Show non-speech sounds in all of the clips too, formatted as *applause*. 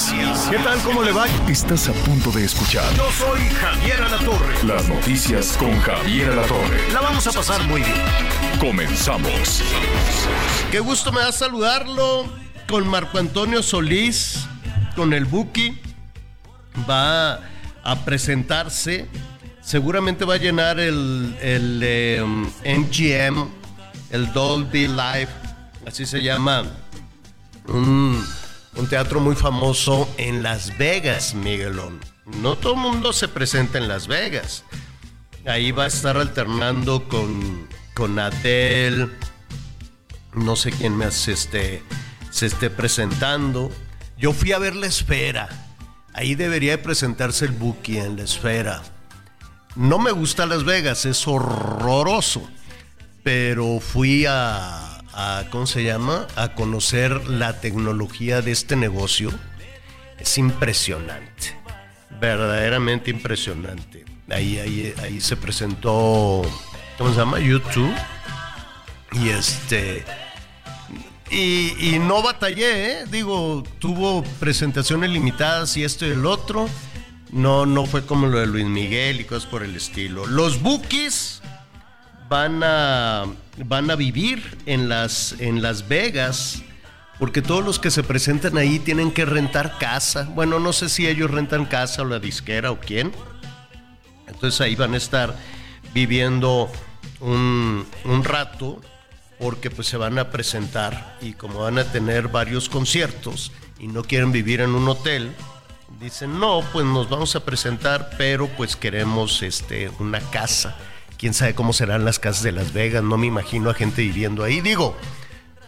Noticias. ¿Qué tal? ¿Cómo le va? Estás a punto de escuchar Yo soy Javier Alatorre. las noticias con Javier Alatorre. La vamos a pasar muy bien. Comenzamos. Qué gusto me da saludarlo con Marco Antonio Solís, con el Buki. Va a presentarse. Seguramente va a llenar el, el eh, MGM, el Dolby Live, así se llama. Un teatro muy famoso en Las Vegas, Miguelón. No todo el mundo se presenta en Las Vegas. Ahí va a estar alternando con, con Adele, no sé quién más se esté, se esté presentando. Yo fui a ver la esfera. Ahí debería de presentarse el Buki en la esfera. No me gusta Las Vegas, es horroroso. Pero fui a, a, ¿cómo se llama? A conocer la tecnología de este negocio. Es impresionante. Verdaderamente impresionante. Ahí, ahí, ahí se presentó, ¿cómo se llama? YouTube. Y este. Y, y no batallé, ¿eh? digo, tuvo presentaciones limitadas y esto y el otro. No, no fue como lo de Luis Miguel y cosas por el estilo. Los Bookies van a, van a vivir en las, en Las Vegas, porque todos los que se presentan ahí tienen que rentar casa. Bueno, no sé si ellos rentan casa o la disquera o quién. Entonces ahí van a estar viviendo un, un rato porque pues se van a presentar y como van a tener varios conciertos y no quieren vivir en un hotel, dicen, no, pues nos vamos a presentar, pero pues queremos este, una casa. Quién sabe cómo serán las casas de Las Vegas, no me imagino a gente viviendo ahí. Digo,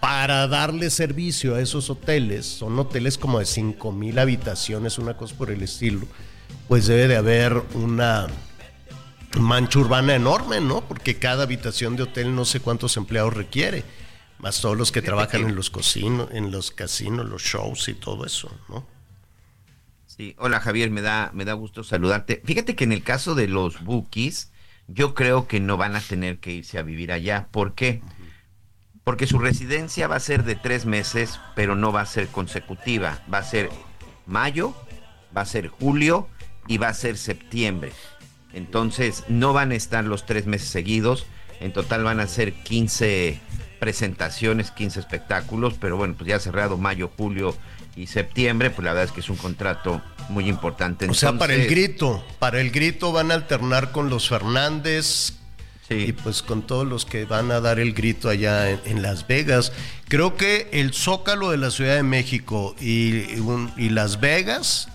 para darle servicio a esos hoteles, son hoteles como de 5 mil habitaciones, una cosa por el estilo, pues debe de haber una mancha urbana enorme, ¿no? Porque cada habitación de hotel no sé cuántos empleados requiere, más todos los que trabajan en los cocinos, en los casinos, los shows y todo eso, ¿no? Sí, hola Javier, me da, me da gusto saludarte. Fíjate que en el caso de los bookies, yo creo que no van a tener que irse a vivir allá. ¿Por qué? Porque su residencia va a ser de tres meses, pero no va a ser consecutiva. Va a ser mayo, va a ser julio y va a ser septiembre. Entonces no van a estar los tres meses seguidos. En total van a ser 15 presentaciones, 15 espectáculos, pero bueno, pues ya cerrado mayo, julio y septiembre, pues la verdad es que es un contrato muy importante. O sea, para el grito, para el grito van a alternar con los Fernández Sí. y pues con todos los que van a dar el grito allá en, en Las Vegas. Creo que el Zócalo de la Ciudad de México y, y un- y Las Vegas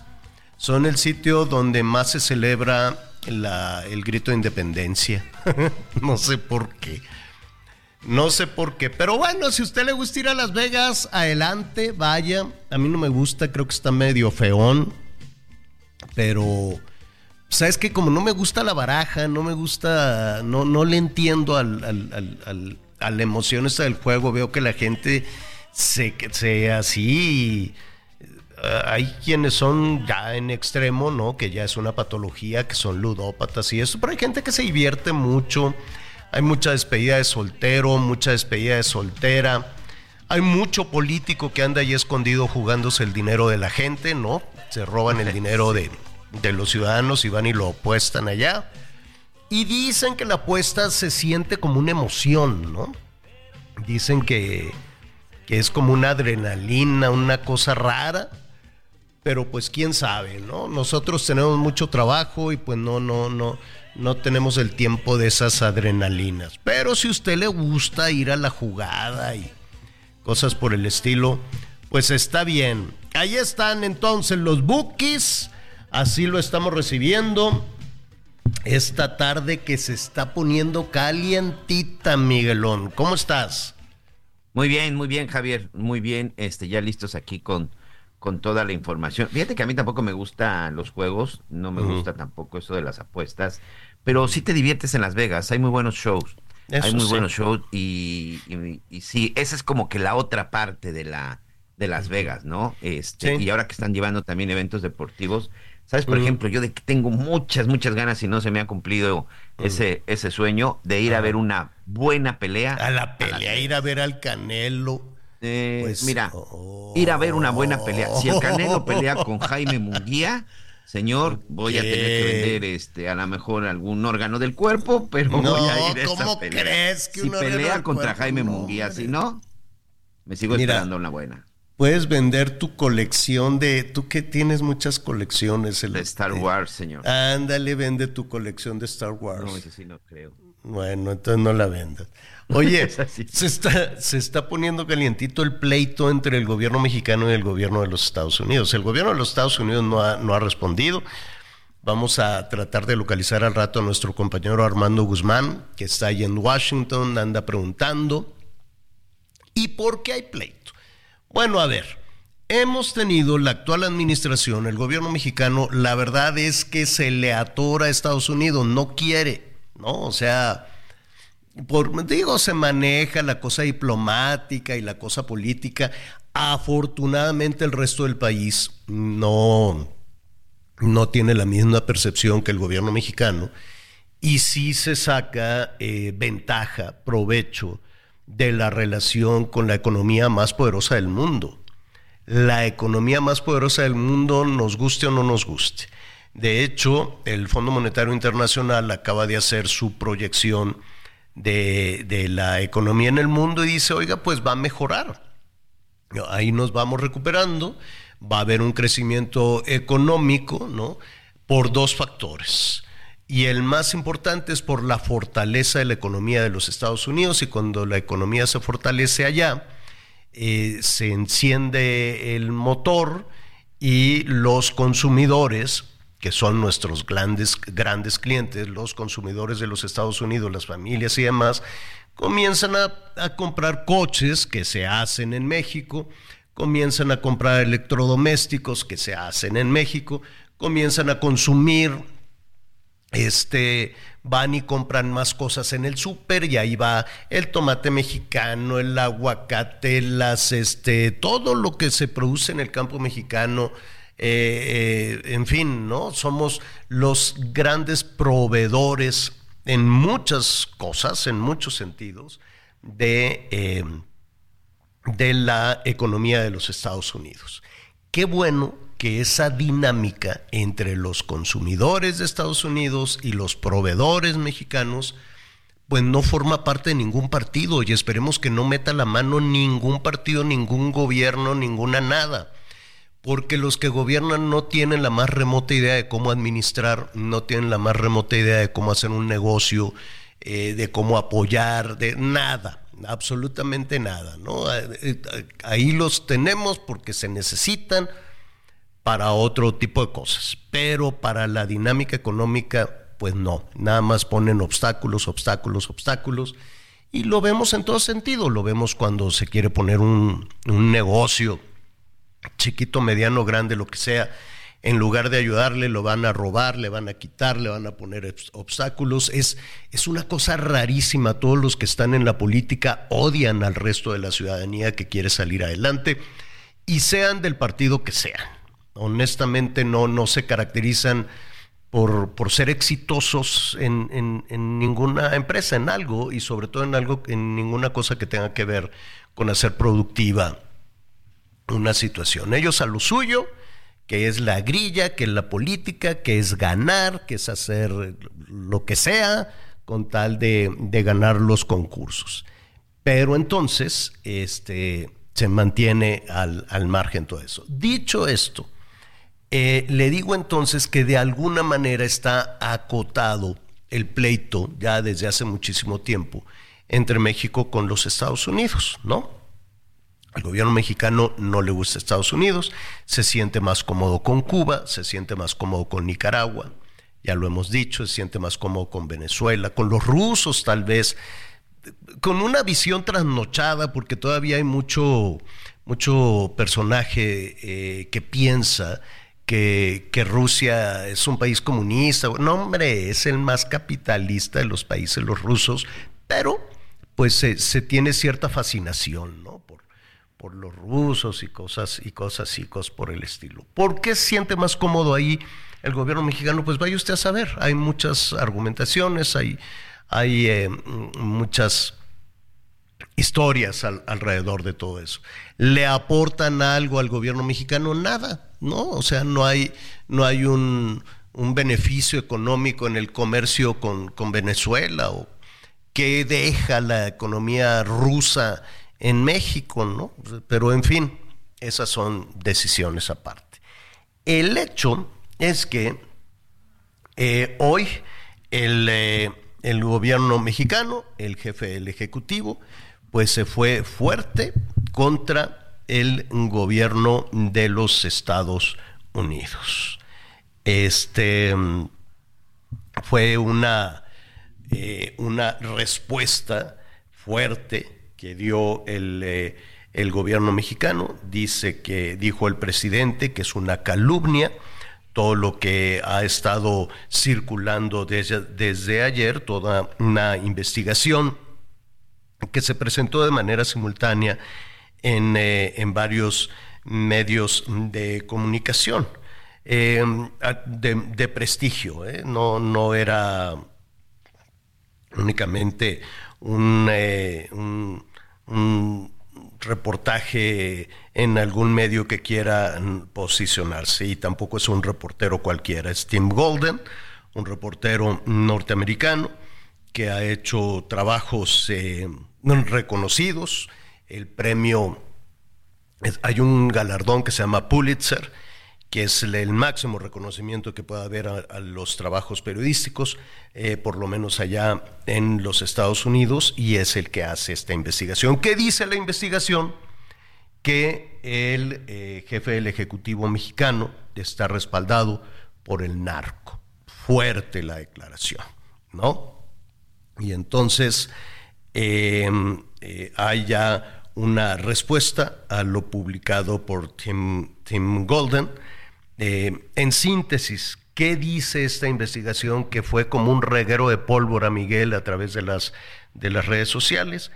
son el sitio donde más se celebra la- el grito de independencia. *laughs* no sé por qué. No sé por qué. Pero bueno, si a usted le gusta ir a Las Vegas, adelante, vaya. A mí no me gusta, creo que está medio feón. Pero, ¿sabes que Como no me gusta la baraja, no me gusta, no, no le entiendo al, al- al- a la emoción esta del juego. Veo que la gente se, se así. eh, hay quienes son ya en extremo, ¿no? Que ya es una patología, que son ludópatas y eso, pero hay gente que se divierte mucho. Hay mucha despedida de soltero, mucha despedida de soltera. Hay mucho político que anda ahí escondido jugándose el dinero de la gente, ¿no? Se roban el *laughs* dinero de, de los ciudadanos y van y lo apuestan allá. Y dicen que la apuesta se siente como una emoción, ¿no? Dicen que, que es como una adrenalina, una cosa rara. Pero pues quién sabe, ¿no? Nosotros tenemos mucho trabajo y pues no, no, no, no tenemos el tiempo de esas adrenalinas. Pero si a usted le gusta ir a la jugada y cosas por el estilo, pues está bien. Ahí están entonces los bookies. Así lo estamos recibiendo. Esta tarde que se está poniendo calientita, Miguelón. ¿Cómo estás? Muy bien, muy bien, Javier, muy bien. Este, ya listos aquí con, con toda la información. Fíjate que a mí tampoco me gustan los juegos, no me gusta tampoco eso de las apuestas, pero sí te diviertes en Las Vegas, hay muy buenos shows. hay muy buenos shows y, y, sí, esa es como que la otra parte de la de Las Vegas, ¿no? Este, y ahora que están llevando también eventos deportivos, ¿sabes? Por ejemplo, yo de que tengo muchas, muchas ganas y no se me ha cumplido ese, ese sueño de ir a ver una buena pelea. A la pelea, ir a ver al Canelo. Eh, pues, mira, oh. ir a ver una buena pelea. Si el Canelo pelea con *laughs* Jaime Munguía, señor, voy a tener que vender este a lo mejor algún órgano del cuerpo, pero voy a ir a ¿cómo pelea. crees que si pelea contra Jaime Munguía, si no, me sigo esperando una buena. Puedes vender tu colección de. Tú que tienes muchas colecciones. de Star Wars, señor. Ándale, vende tu colección de Star Wars. No, eso sí no creo. Bueno, entonces no la vendas. Oye, *laughs* se, está, se está poniendo calientito el pleito entre el gobierno mexicano y el gobierno de los Estados Unidos. El gobierno de los Estados Unidos no ha, no ha respondido. Vamos a tratar de localizar al rato a nuestro compañero Armando Guzmán, que está ahí en Washington, anda preguntando. ¿Y por qué hay pleito? Bueno, a ver, hemos tenido la actual administración, el gobierno mexicano, la verdad es que se le atora a Estados Unidos, no quiere, ¿no? O sea, por, digo, se maneja la cosa diplomática y la cosa política. Afortunadamente el resto del país no, no tiene la misma percepción que el gobierno mexicano y sí se saca eh, ventaja, provecho de la relación con la economía más poderosa del mundo. La economía más poderosa del mundo, nos guste o no nos guste. De hecho, el Fondo Monetario Internacional acaba de hacer su proyección de, de, la economía en el mundo y dice, oiga, pues va a mejorar. Ahí nos vamos recuperando, va a haber un crecimiento económico, ¿no? Por dos factores y el más importante es por la fortaleza de la economía de los Estados Unidos y cuando la economía se fortalece allá, eh, se enciende el motor y los consumidores, que son nuestros grandes, grandes clientes, los consumidores de los Estados Unidos, las familias y demás, comienzan a, a comprar coches que se hacen en México, comienzan a comprar electrodomésticos que se hacen en México, comienzan a consumir este, van y compran más cosas en el súper y ahí va el tomate mexicano, el aguacate, las, este, todo lo que se produce en el campo mexicano. Eh, eh, en fin, ¿no? Somos los grandes proveedores en muchas cosas, en muchos sentidos, de, eh, de la economía de los Estados Unidos. Qué bueno que esa dinámica entre los consumidores de Estados Unidos y los proveedores mexicanos, pues no forma parte de ningún partido y esperemos que no meta la mano ningún partido, ningún gobierno, ninguna nada. Porque los que gobiernan no tienen la más remota idea de cómo administrar, no tienen la más remota idea de cómo hacer un negocio, eh, de cómo apoyar, de nada, absolutamente nada. ¿no? Ahí los tenemos porque se necesitan, para otro tipo de cosas, pero para la dinámica económica, pues no, nada más ponen obstáculos, obstáculos, obstáculos, y lo vemos en todo sentido, lo vemos cuando se quiere poner un, negocio chiquito, mediano, grande, lo que sea, en lugar de ayudarle, lo van a robar, le van a quitar, le van a poner obstáculos. Es, es una cosa rarísima. Todos los que están en la política odian al resto de la ciudadanía que quiere salir adelante y sean del partido que sean honestamente no, no se caracterizan por, por ser exitosos en, en, ninguna empresa, en algo, y sobre todo en algo, en ninguna cosa que tenga que ver con hacer productiva una situación. Ellos a lo suyo, que es la grilla, que es la política, que es ganar, que es hacer lo que sea con tal de, de ganar los concursos. Pero entonces, este, se mantiene al, al margen todo eso. Dicho esto, eh, le digo entonces que de alguna manera está acotado el pleito ya desde hace muchísimo tiempo entre México con los Estados Unidos, ¿no? Al gobierno mexicano no le gusta Estados Unidos, se siente más cómodo con Cuba, se siente más cómodo con Nicaragua, ya lo hemos dicho, se siente más cómodo con Venezuela, con los rusos tal vez, con una visión trasnochada, porque todavía hay mucho, mucho personaje eh, que piensa que, Rusia es un país comunista. No, hombre, es el más capitalista de los países, los rusos, pero pues se, tiene cierta fascinación, ¿no? Por, los rusos y cosas y cosas y cosas por el estilo. ¿Por qué siente más cómodo ahí el gobierno mexicano? Pues vaya usted a saber, hay muchas argumentaciones, hay, hay eh, muchas historias alrededor de todo eso. ¿Le aportan algo al gobierno mexicano? Nada, ¿no? O sea, no hay, no hay un, un beneficio económico en el comercio con, con Venezuela o qué deja la economía rusa en México, ¿no? Pero en fin, esas son decisiones aparte. El hecho es que eh, hoy el, eh, el gobierno mexicano, el jefe del Ejecutivo, pues se fue fuerte contra el gobierno de los Estados Unidos. Este fue una, eh, una respuesta fuerte que dio el, eh, el, gobierno mexicano. Dice que, dijo el presidente, que es una calumnia todo lo que ha estado circulando desde, desde ayer, toda una investigación que se presentó de manera simultánea en, eh, en varios medios de comunicación eh, de, prestigio. ¿eh? No, no era únicamente un, reportaje en algún medio que quiera posicionarse y tampoco es un reportero cualquiera. Es Tim Golden, un reportero norteamericano que ha hecho trabajos reconocidos. El premio, hay un galardón que se llama Pulitzer, que es el máximo reconocimiento que pueda haber a, los trabajos periodísticos, eh, por lo menos allá en los Estados Unidos, y es el que hace esta investigación. ¿Qué dice la investigación? Que el eh, jefe del Ejecutivo mexicano está respaldado por el narco. Fuerte la declaración, ¿no? Y entonces Em, eh, hay ya una respuesta a lo publicado por Tim, Tim Golden. Eh, en síntesis, ¿qué dice esta investigación que fue como un reguero de pólvora, Miguel, a través de las, de las redes sociales?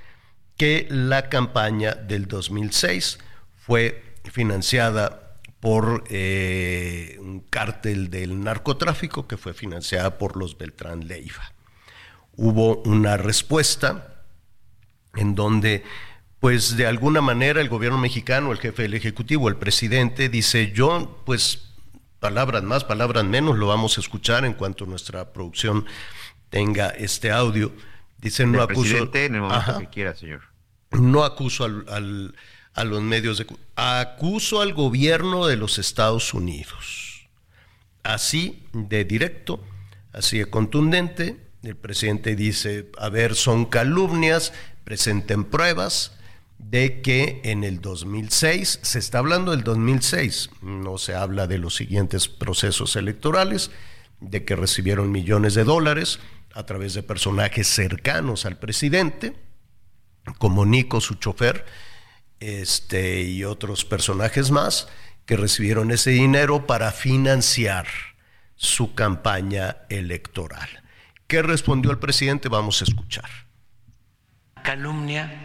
Que la campaña del 2006 fue financiada por eh, un cártel del narcotráfico que fue financiada por los Beltrán Leiva. Hubo una respuesta en donde pues de alguna manera el gobierno mexicano, el jefe del Ejecutivo, el presidente, dice, yo pues palabras más, palabras menos, lo vamos a escuchar en cuanto nuestra producción tenga este audio. Dice, no acuso... en el momento que quiera, señor. No acuso al, a los medios de... Acuso al gobierno de los Estados Unidos. Así de directo, así de contundente, el presidente dice, a ver, son calumnias, presenten pruebas de que en el 2006, se está hablando del 2006, no se habla de los siguientes procesos electorales, de que recibieron millones de dólares a través de personajes cercanos al presidente, como Nico, su chofer, este, y otros personajes más, que recibieron ese dinero para financiar su campaña electoral. ¿Qué respondió el presidente? Vamos a escuchar calumnia,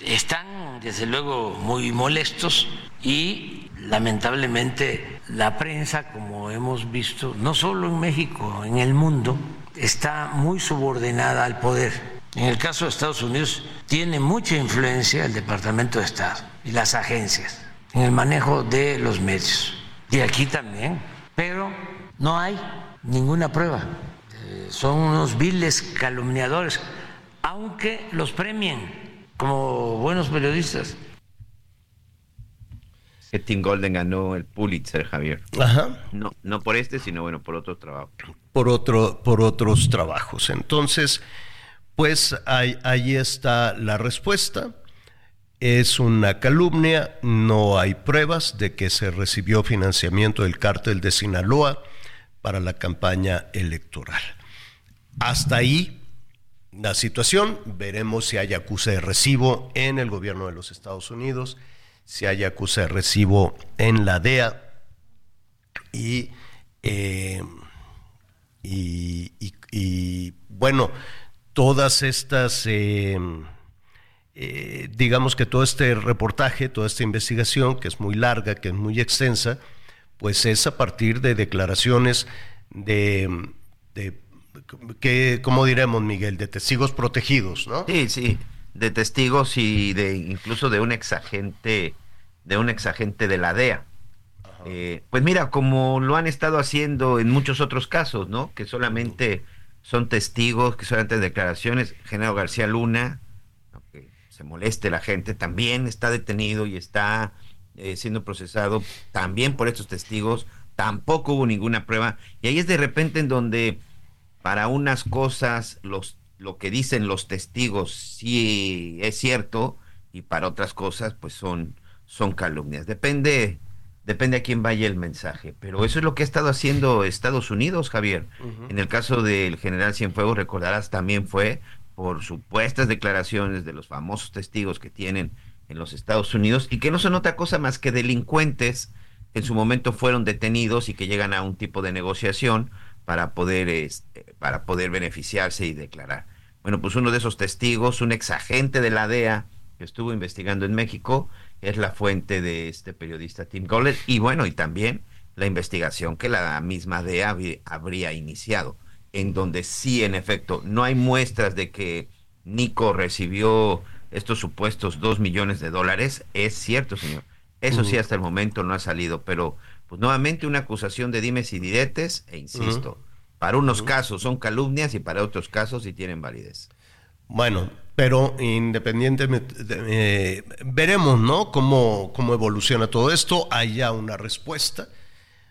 están desde luego muy molestos y lamentablemente la prensa, como hemos visto, no solo en México, en el mundo, está muy subordinada al poder. En el caso de Estados Unidos tiene mucha influencia el Departamento de Estado y las agencias en el manejo de los medios. Y aquí también, pero no hay ninguna prueba. Eh, son unos viles calumniadores aunque los premien como buenos periodistas. Que Tim Golden ganó el Pulitzer, Javier. Ajá. No, no por este, sino bueno, por otros trabajos. Por, otro, por otros trabajos. Entonces, pues ahí, ahí está la respuesta. Es una calumnia, no hay pruebas de que se recibió financiamiento del cártel de Sinaloa para la campaña electoral. Hasta ahí la situación. Veremos si hay acuse de recibo en el gobierno de los Estados Unidos, si hay acuse de recibo en la DEA y, eh, y- y, bueno, todas estas, eh, eh, digamos que todo este reportaje, toda esta investigación, que es muy larga, que es muy extensa, pues es a partir de declaraciones de, de que, ¿cómo diremos, Miguel? De testigos protegidos, ¿no? Sí, sí, de testigos y de incluso de un exagente, de un exagente de la DEA. Eh, pues mira, como lo han estado haciendo en muchos otros casos, ¿no? Que solamente son testigos, que solamente declaraciones. Genaro García Luna, aunque se moleste la gente, también está detenido y está eh, siendo procesado también por estos testigos. Tampoco hubo ninguna prueba. Y ahí es de repente en donde para unas cosas los lo que dicen los testigos sí es cierto y para otras cosas pues son son calumnias. Depende depende a quién vaya el mensaje, pero eso es lo que ha estado haciendo Estados Unidos, Javier. En el caso del general Cienfuegos recordarás también fue por supuestas declaraciones de los famosos testigos que tienen en los Estados Unidos y que no son otra cosa más que delincuentes que en su momento fueron detenidos y que llegan a un tipo de negociación para poder este, para poder beneficiarse y declarar. Bueno, pues uno de esos testigos, un exagente de la DEA que estuvo investigando en México, es la fuente de este periodista Tim Goller y bueno, y también la investigación que la misma DEA habría iniciado, en donde sí, en efecto, no hay muestras de que Nico recibió estos supuestos dos millones de dólares. Es cierto, señor. Eso sí, hasta el momento no ha salido, pero pues nuevamente una acusación de dimes y diretes, e insisto, para unos casos son calumnias y para otros casos sí tienen validez. Bueno, pero independientemente, de- eh, veremos, ¿no? Cómo, cómo evoluciona todo esto. Hay ya una respuesta,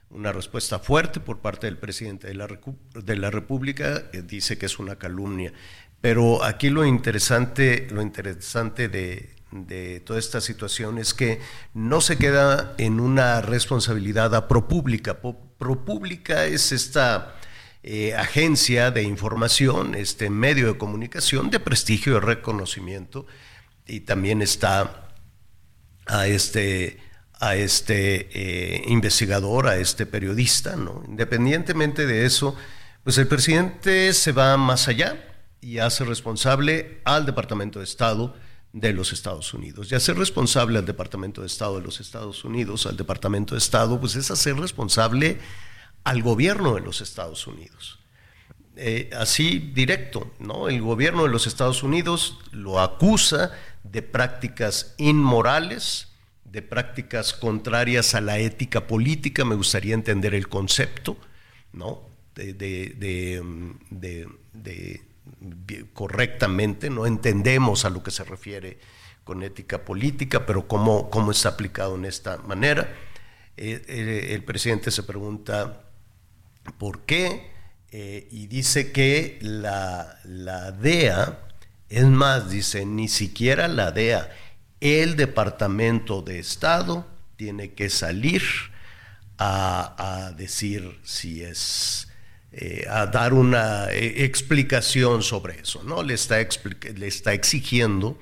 una respuesta fuerte por parte del presidente de la, de la República. eh, dice que es una calumnia. Pero aquí lo interesante, lo interesante de, de toda esta situación es que no se queda en una responsabilidad a ProPública. ProPública es esta eh, agencia de información, este medio de comunicación de prestigio y reconocimiento, y también está a este, a este eh, investigador, a este periodista, ¿no? Independientemente de eso, pues el presidente se va más allá y hace responsable al Departamento de Estado de los Estados Unidos. Y hacer responsable al Departamento de Estado de los Estados Unidos, al Departamento de Estado, pues es hacer responsable al gobierno de los Estados Unidos. Eh, así directo, ¿no? El gobierno de los Estados Unidos lo acusa de prácticas inmorales, de prácticas contrarias a la ética política, me gustaría entender el concepto, ¿no? De, de- mm, correctamente, no entendemos a lo que se refiere con ética política, pero cómo, cómo está aplicado en esta manera. Eh, eh, el presidente se pregunta por qué eh, y dice que la, la DEA, es más, dice, ni siquiera la DEA, el Departamento de Estado tiene que salir a, a decir si es, eh, a dar una eh, explicación sobre eso, ¿no? Le está, le está exigiendo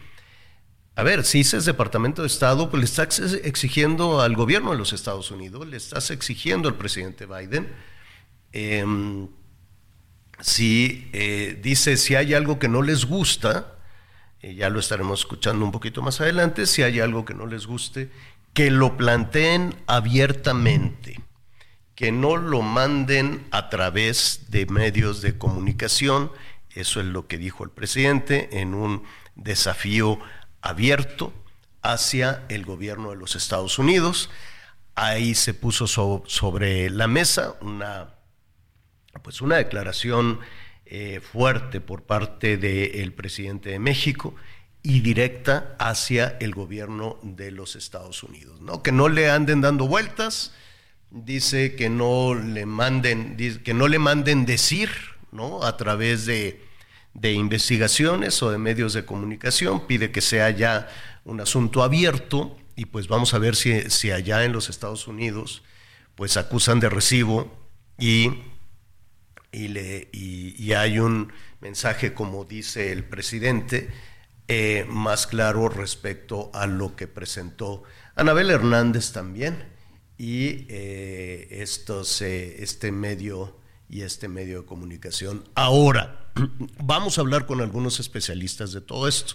a ver, si dices Departamento de Estado, pues le estás exigiendo al gobierno de los Estados Unidos, le estás exigiendo al presidente Biden. Em, si eh, dice si hay algo que no les gusta, ya lo estaremos escuchando un poquito más adelante, si hay algo que no les guste, que lo planteen abiertamente, que no lo manden a través de medios de comunicación, eso es lo que dijo el presidente en un desafío abierto hacia el gobierno de los Estados Unidos. Ahí se puso so- sobre la mesa una, pues una declaración eh, fuerte por parte del presidente de México y directa hacia el gobierno de los Estados Unidos, ¿no? Que no le anden dando vueltas, dice que no le manden, que no le manden decir, ¿no? A través de, de investigaciones o de medios de comunicación, pide que sea ya un asunto abierto y pues vamos a ver si, si allá en los Estados Unidos pues acusan de recibo y, y, le, y, y hay un mensaje como dice el presidente eh, más claro respecto a lo que presentó Anabel Hernández también y eh, este medio y este medio de comunicación. Ahora, *clears throat* vamos a hablar con algunos especialistas de todo esto.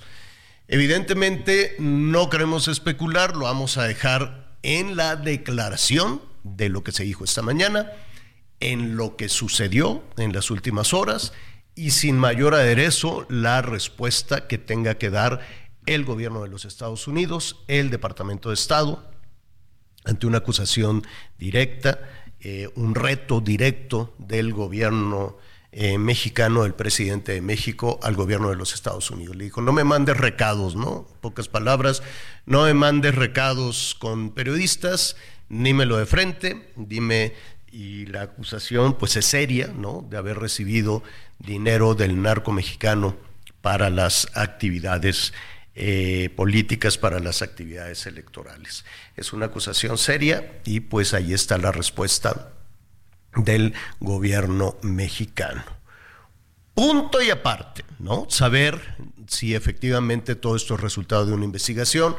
Evidentemente no queremos especular, lo vamos a dejar en la declaración de lo que se dijo esta mañana, en lo que sucedió en las últimas horas y sin mayor aderezo la respuesta que tenga que dar el gobierno de los Estados Unidos, el Departamento de Estado, ante una acusación directa, eh, un reto directo del gobierno eh, mexicano, del presidente de México, al gobierno de los Estados Unidos. Le dijo, no me mandes recados, ¿no? Pocas palabras, no me mandes recados con periodistas, dímelo de frente, dime y la acusación pues es seria, ¿no? De haber recibido dinero del narco mexicano para las actividades eh, políticas, para las actividades electorales. Es una acusación seria y pues ahí está la respuesta del gobierno mexicano. Punto y aparte, ¿no? Saber si efectivamente todo esto es resultado de una investigación,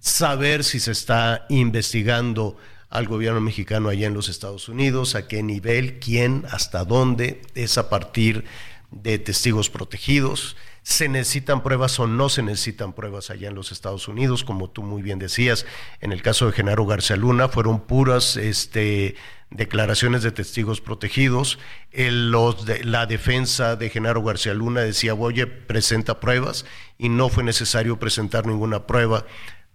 saber si se está investigando al gobierno mexicano allá en los Estados Unidos, a qué nivel, quién, hasta dónde, es a partir de testigos protegidos. ¿Se necesitan pruebas o no se necesitan pruebas allá en los Estados Unidos? Como tú muy bien decías, en el caso de Genaro García Luna fueron puras este, declaraciones de testigos protegidos. la defensa de Genaro García Luna decía, oye, presenta pruebas y no fue necesario presentar ninguna prueba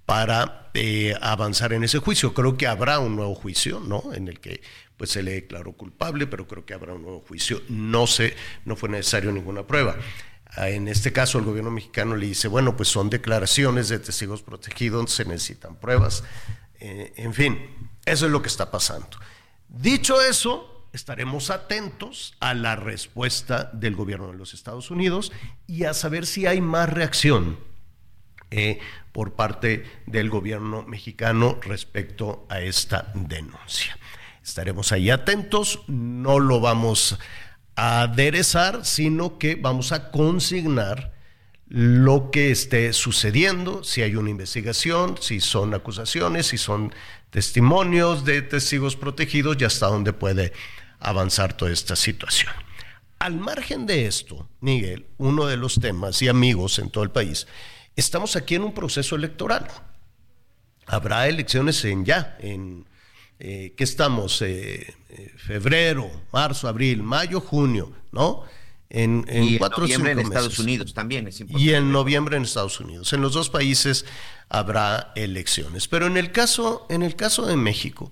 para eh, avanzar en ese juicio. Creo que habrá un nuevo juicio, ¿no? En el que pues se le declaró culpable, pero creo que habrá un nuevo juicio. No sé, no fue necesario ninguna prueba. En este caso, el gobierno mexicano le dice, bueno, pues son declaraciones de testigos protegidos, se necesitan pruebas. Eh, en fin, eso es lo que está pasando. Dicho eso, estaremos atentos a la respuesta del gobierno de los Estados Unidos y a saber si hay más reacción eh, por parte del gobierno mexicano respecto a esta denuncia. Estaremos ahí atentos, no lo vamos a aderezar, sino que vamos a consignar lo que esté sucediendo, si hay una investigación, si son acusaciones, si son testimonios de testigos protegidos y hasta dónde puede avanzar toda esta situación. Al margen de esto, Miguel, uno de los temas y amigos en todo el país Estamos aquí en un proceso electoral. Habrá elecciones en ya, en eh, ¿qué estamos? Eh, eh, febrero, marzo, abril, mayo, junio, ¿no? En, en cuatro noviembre en Estados Unidos también es importante. Y en noviembre en Estados Unidos. En los dos países habrá elecciones. Pero en el caso, en el caso de México,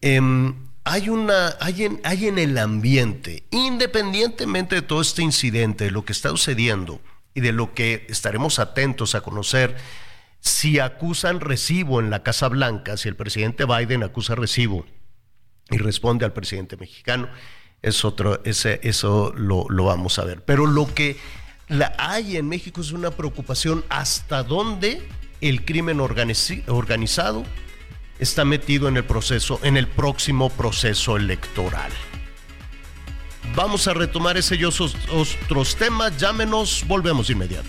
em, hay, una, hay, en, hay en el ambiente, independientemente de todo este incidente, de lo que está sucediendo, y de lo que estaremos atentos a conocer si acusan recibo en la Casa Blanca, si el presidente Biden acusa recibo y responde al presidente mexicano, es otro, ese, eso lo, lo, vamos a ver. Pero lo que hay en México es una preocupación hasta dónde el crimen organizado está metido en el proceso, en el próximo proceso electoral. Vamos a retomar ese y otros temas. Llámenos, volvemos de inmediato.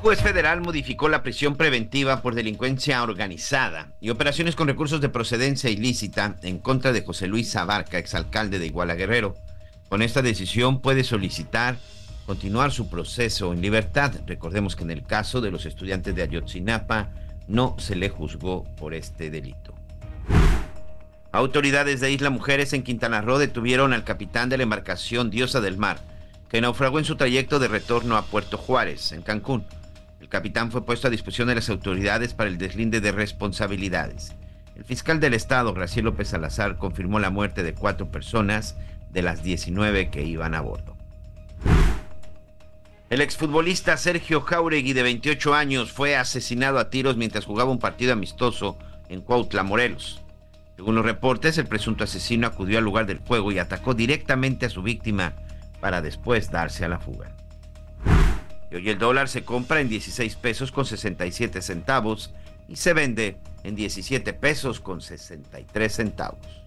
Juez federal modificó la prisión preventiva por delincuencia organizada y operaciones con recursos de procedencia ilícita en contra de José Luis Abarca, exalcalde de Iguala Guerrero. Con esta decisión puede solicitar continuar su proceso en libertad. Recordemos que en el caso de los estudiantes de Ayotzinapa no se le juzgó por este delito. Autoridades de Isla Mujeres en Quintana Roo detuvieron al capitán de la embarcación Diosa del Mar, que naufragó en su trayecto de retorno a Puerto Juárez, en Cancún. Capitán fue puesto a disposición de las autoridades para el deslinde de responsabilidades. El fiscal del estado, Graciela López Salazar, confirmó la muerte de cuatro personas de las 19 que iban a bordo. El exfutbolista Sergio Jauregui, de 28 años, fue asesinado a tiros mientras jugaba un partido amistoso en Cuautla, Morelos. Según los reportes, el presunto asesino acudió al lugar del juego y atacó directamente a su víctima para después darse a la fuga. Y hoy el dólar se compra en 16 pesos con 67 centavos y se vende en 17 pesos con 63 centavos.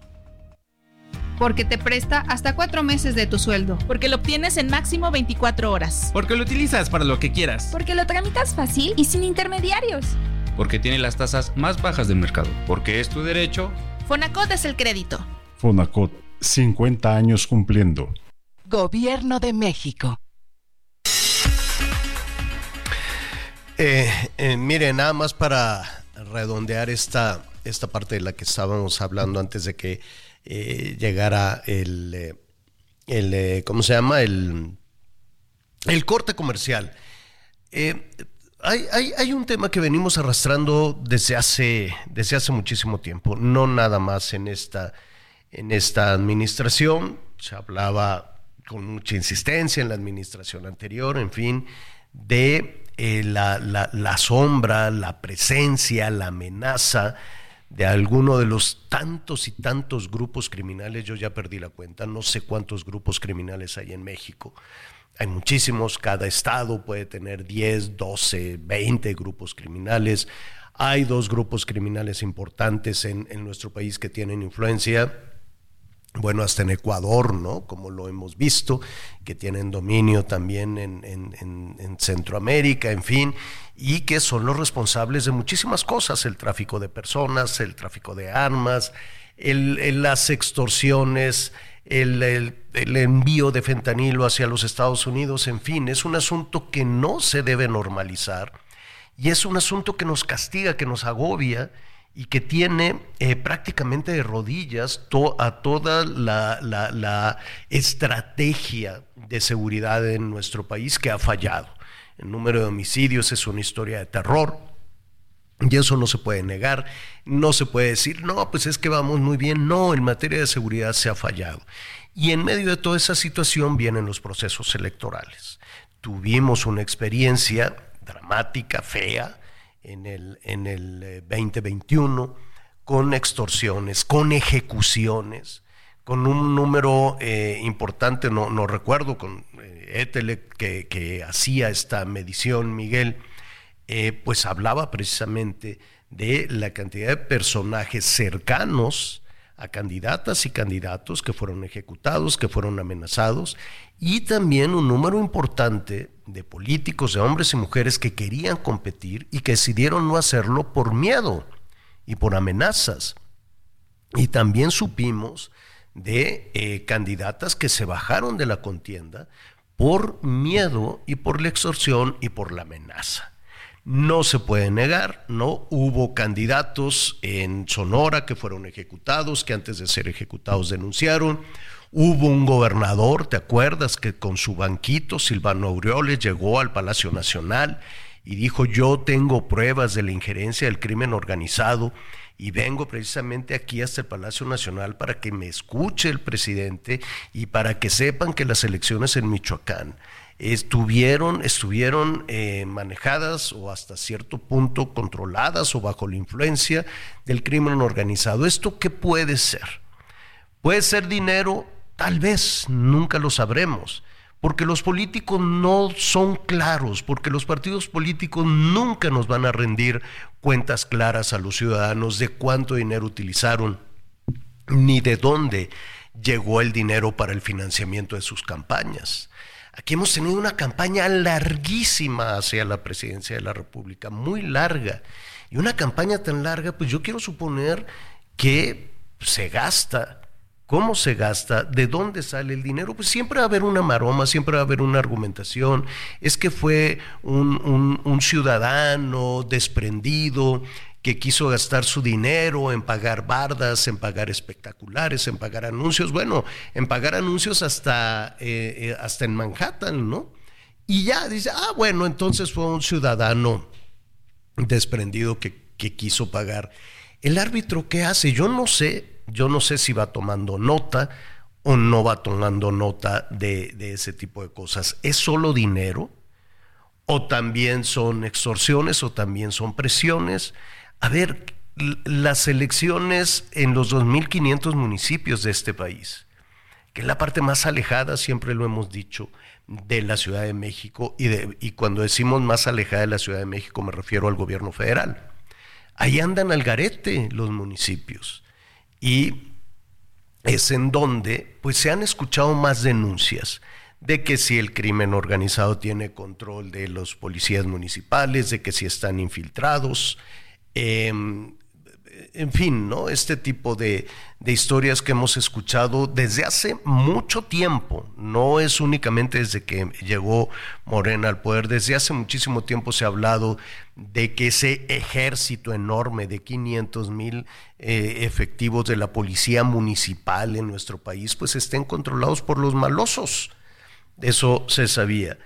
Porque te presta hasta cuatro meses de tu sueldo. Porque lo obtienes en máximo 24 horas. Porque lo utilizas para lo que quieras. Porque lo tramitas fácil y sin intermediarios. Porque tiene las tasas más bajas del mercado. Porque es tu derecho. Fonacot es el crédito. Fonacot, 50 años cumpliendo. Gobierno de México. Eh, eh, mire, nada más para redondear esta, esta parte de la que estábamos hablando antes de que eh, llegara el, eh, el ¿cómo se llama? El, el corte comercial. Hay, hay, hay, un tema que venimos arrastrando desde hace, desde hace muchísimo tiempo, no nada más en esta, en esta administración, se hablaba con mucha insistencia en la administración anterior, en fin, de eh, la, la, sombra, la presencia, la amenaza de alguno de los tantos y tantos grupos criminales, yo ya perdí la cuenta, no sé cuántos grupos criminales hay en México. Hay muchísimos, cada estado puede tener 10, 12, 20 grupos criminales. Hay dos grupos criminales importantes en, en nuestro país que tienen influencia, bueno, hasta en Ecuador, ¿no? Como lo hemos visto, que tienen dominio también en, en, en, en, Centroamérica, en fin, y que son los responsables de muchísimas cosas, el tráfico de personas, el tráfico de armas, las extorsiones, el, el, envío de fentanilo hacia los Estados Unidos, en fin, es un asunto que no se debe normalizar y es un asunto que nos castiga, que nos agobia y que tiene eh, prácticamente de rodillas a toda la, la, estrategia de seguridad en nuestro país que ha fallado. El número de homicidios es una historia de terror. Y eso no se puede negar, no se puede decir, no, pues es que vamos muy bien, no, en materia de seguridad se ha fallado. Y en medio de toda esa situación vienen los procesos electorales. Tuvimos una experiencia dramática, fea, en el, en el 2021 con extorsiones, con ejecuciones, con un número eh, importante, no, no, recuerdo, con eh, Etele que, que, hacía esta medición, Miguel, eh, pues hablaba precisamente de la cantidad de personajes cercanos a candidatas y candidatos que fueron ejecutados, que fueron amenazados, y también un número importante de políticos, de hombres y mujeres que querían competir y que decidieron no hacerlo por miedo y por amenazas. Y también supimos de eh, candidatas que se bajaron de la contienda por miedo y por la extorsión y por la amenaza. No se puede negar, ¿no? Hubo candidatos en Sonora que fueron ejecutados, que antes de ser ejecutados denunciaron. Hubo un gobernador, ¿te acuerdas? Que con su banquito, Silvano Aureoles, llegó al Palacio Nacional y dijo, yo tengo pruebas de la injerencia del crimen organizado y vengo precisamente aquí hasta el Palacio Nacional para que me escuche el presidente y para que sepan que las elecciones en Michoacán estuvieron, estuvieron eh, manejadas o hasta cierto punto controladas o bajo la influencia del crimen organizado. ¿Esto qué puede ser? Puede ser dinero, tal vez, nunca lo sabremos, porque los políticos no son claros, porque los partidos políticos nunca nos van a rendir cuentas claras a los ciudadanos de cuánto dinero utilizaron, ni de dónde llegó el dinero para el financiamiento de sus campañas. Aquí hemos tenido una campaña larguísima hacia la presidencia de la República, muy larga. Y una campaña tan larga, pues yo quiero suponer que se gasta. ¿Cómo se gasta? ¿De dónde sale el dinero? Pues siempre va a haber una maroma, siempre va a haber una argumentación. Es que fue un, ciudadano desprendido que quiso gastar su dinero en pagar bardas, en pagar espectaculares, en pagar anuncios, bueno, en pagar anuncios hasta, eh, hasta en Manhattan, ¿no? Y ya dice, ah, bueno, entonces fue un ciudadano desprendido que, que quiso pagar. El árbitro, ¿qué hace? Yo no sé, yo no sé si va tomando nota o no va tomando nota de, ese tipo de cosas. ¿Es solo dinero? ¿O también son extorsiones? ¿O también son presiones? A ver, las elecciones en los 2.500 municipios de este país, que es la parte más alejada, siempre lo hemos dicho, de la Ciudad de México, y, de, y cuando decimos más alejada de la Ciudad de México me refiero al gobierno federal. Ahí andan al garete los municipios. Y es en donde pues se han escuchado más denuncias de que si el crimen organizado tiene control de los policías municipales, de que si están infiltrados, eh, en fin, ¿no? Este tipo de, historias que hemos escuchado desde hace mucho tiempo, no es únicamente desde que llegó Morena al poder, desde hace muchísimo tiempo se ha hablado de que ese ejército enorme de 500 mil eh, efectivos de la policía municipal en nuestro país, pues estén controlados por los malosos. Eso se sabía.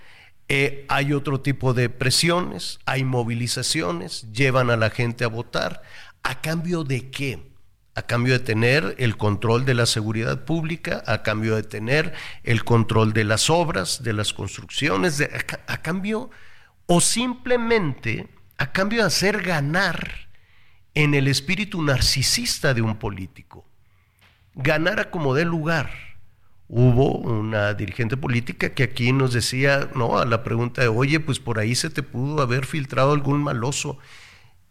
Eh, hay otro tipo de presiones, hay movilizaciones, llevan a la gente a votar. ¿A cambio de qué? A cambio de tener el control de la seguridad pública, a cambio de tener el control de las obras, de las construcciones, a cambio, o simplemente a cambio de hacer ganar en el espíritu narcisista de un político. Ganar a como dé lugar hubo una dirigente política que aquí nos decía, no, a la pregunta de, oye, pues por ahí se te pudo haber filtrado algún maloso.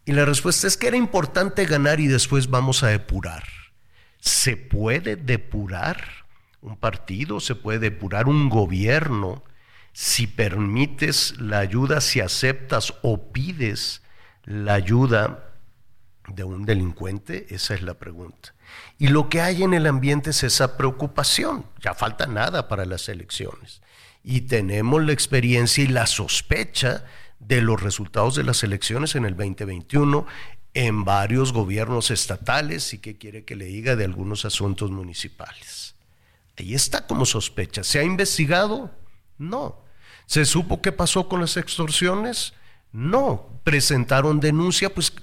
Y la respuesta es que era importante ganar y después vamos a depurar. ¿Se puede depurar un partido? ¿Se puede depurar un gobierno si permites la ayuda, si aceptas o pides la ayuda de un delincuente? Esa es la pregunta. Y lo que hay en el ambiente es esa preocupación. Ya falta nada para las elecciones. Y tenemos la experiencia y la sospecha de los resultados de las elecciones en el 2021 en varios gobiernos estatales y qué quiere que le diga de algunos asuntos municipales. Ahí está como sospecha. ¿Se ha investigado? No. ¿Se supo qué pasó con las extorsiones? No. ¿Presentaron denuncia? Pues,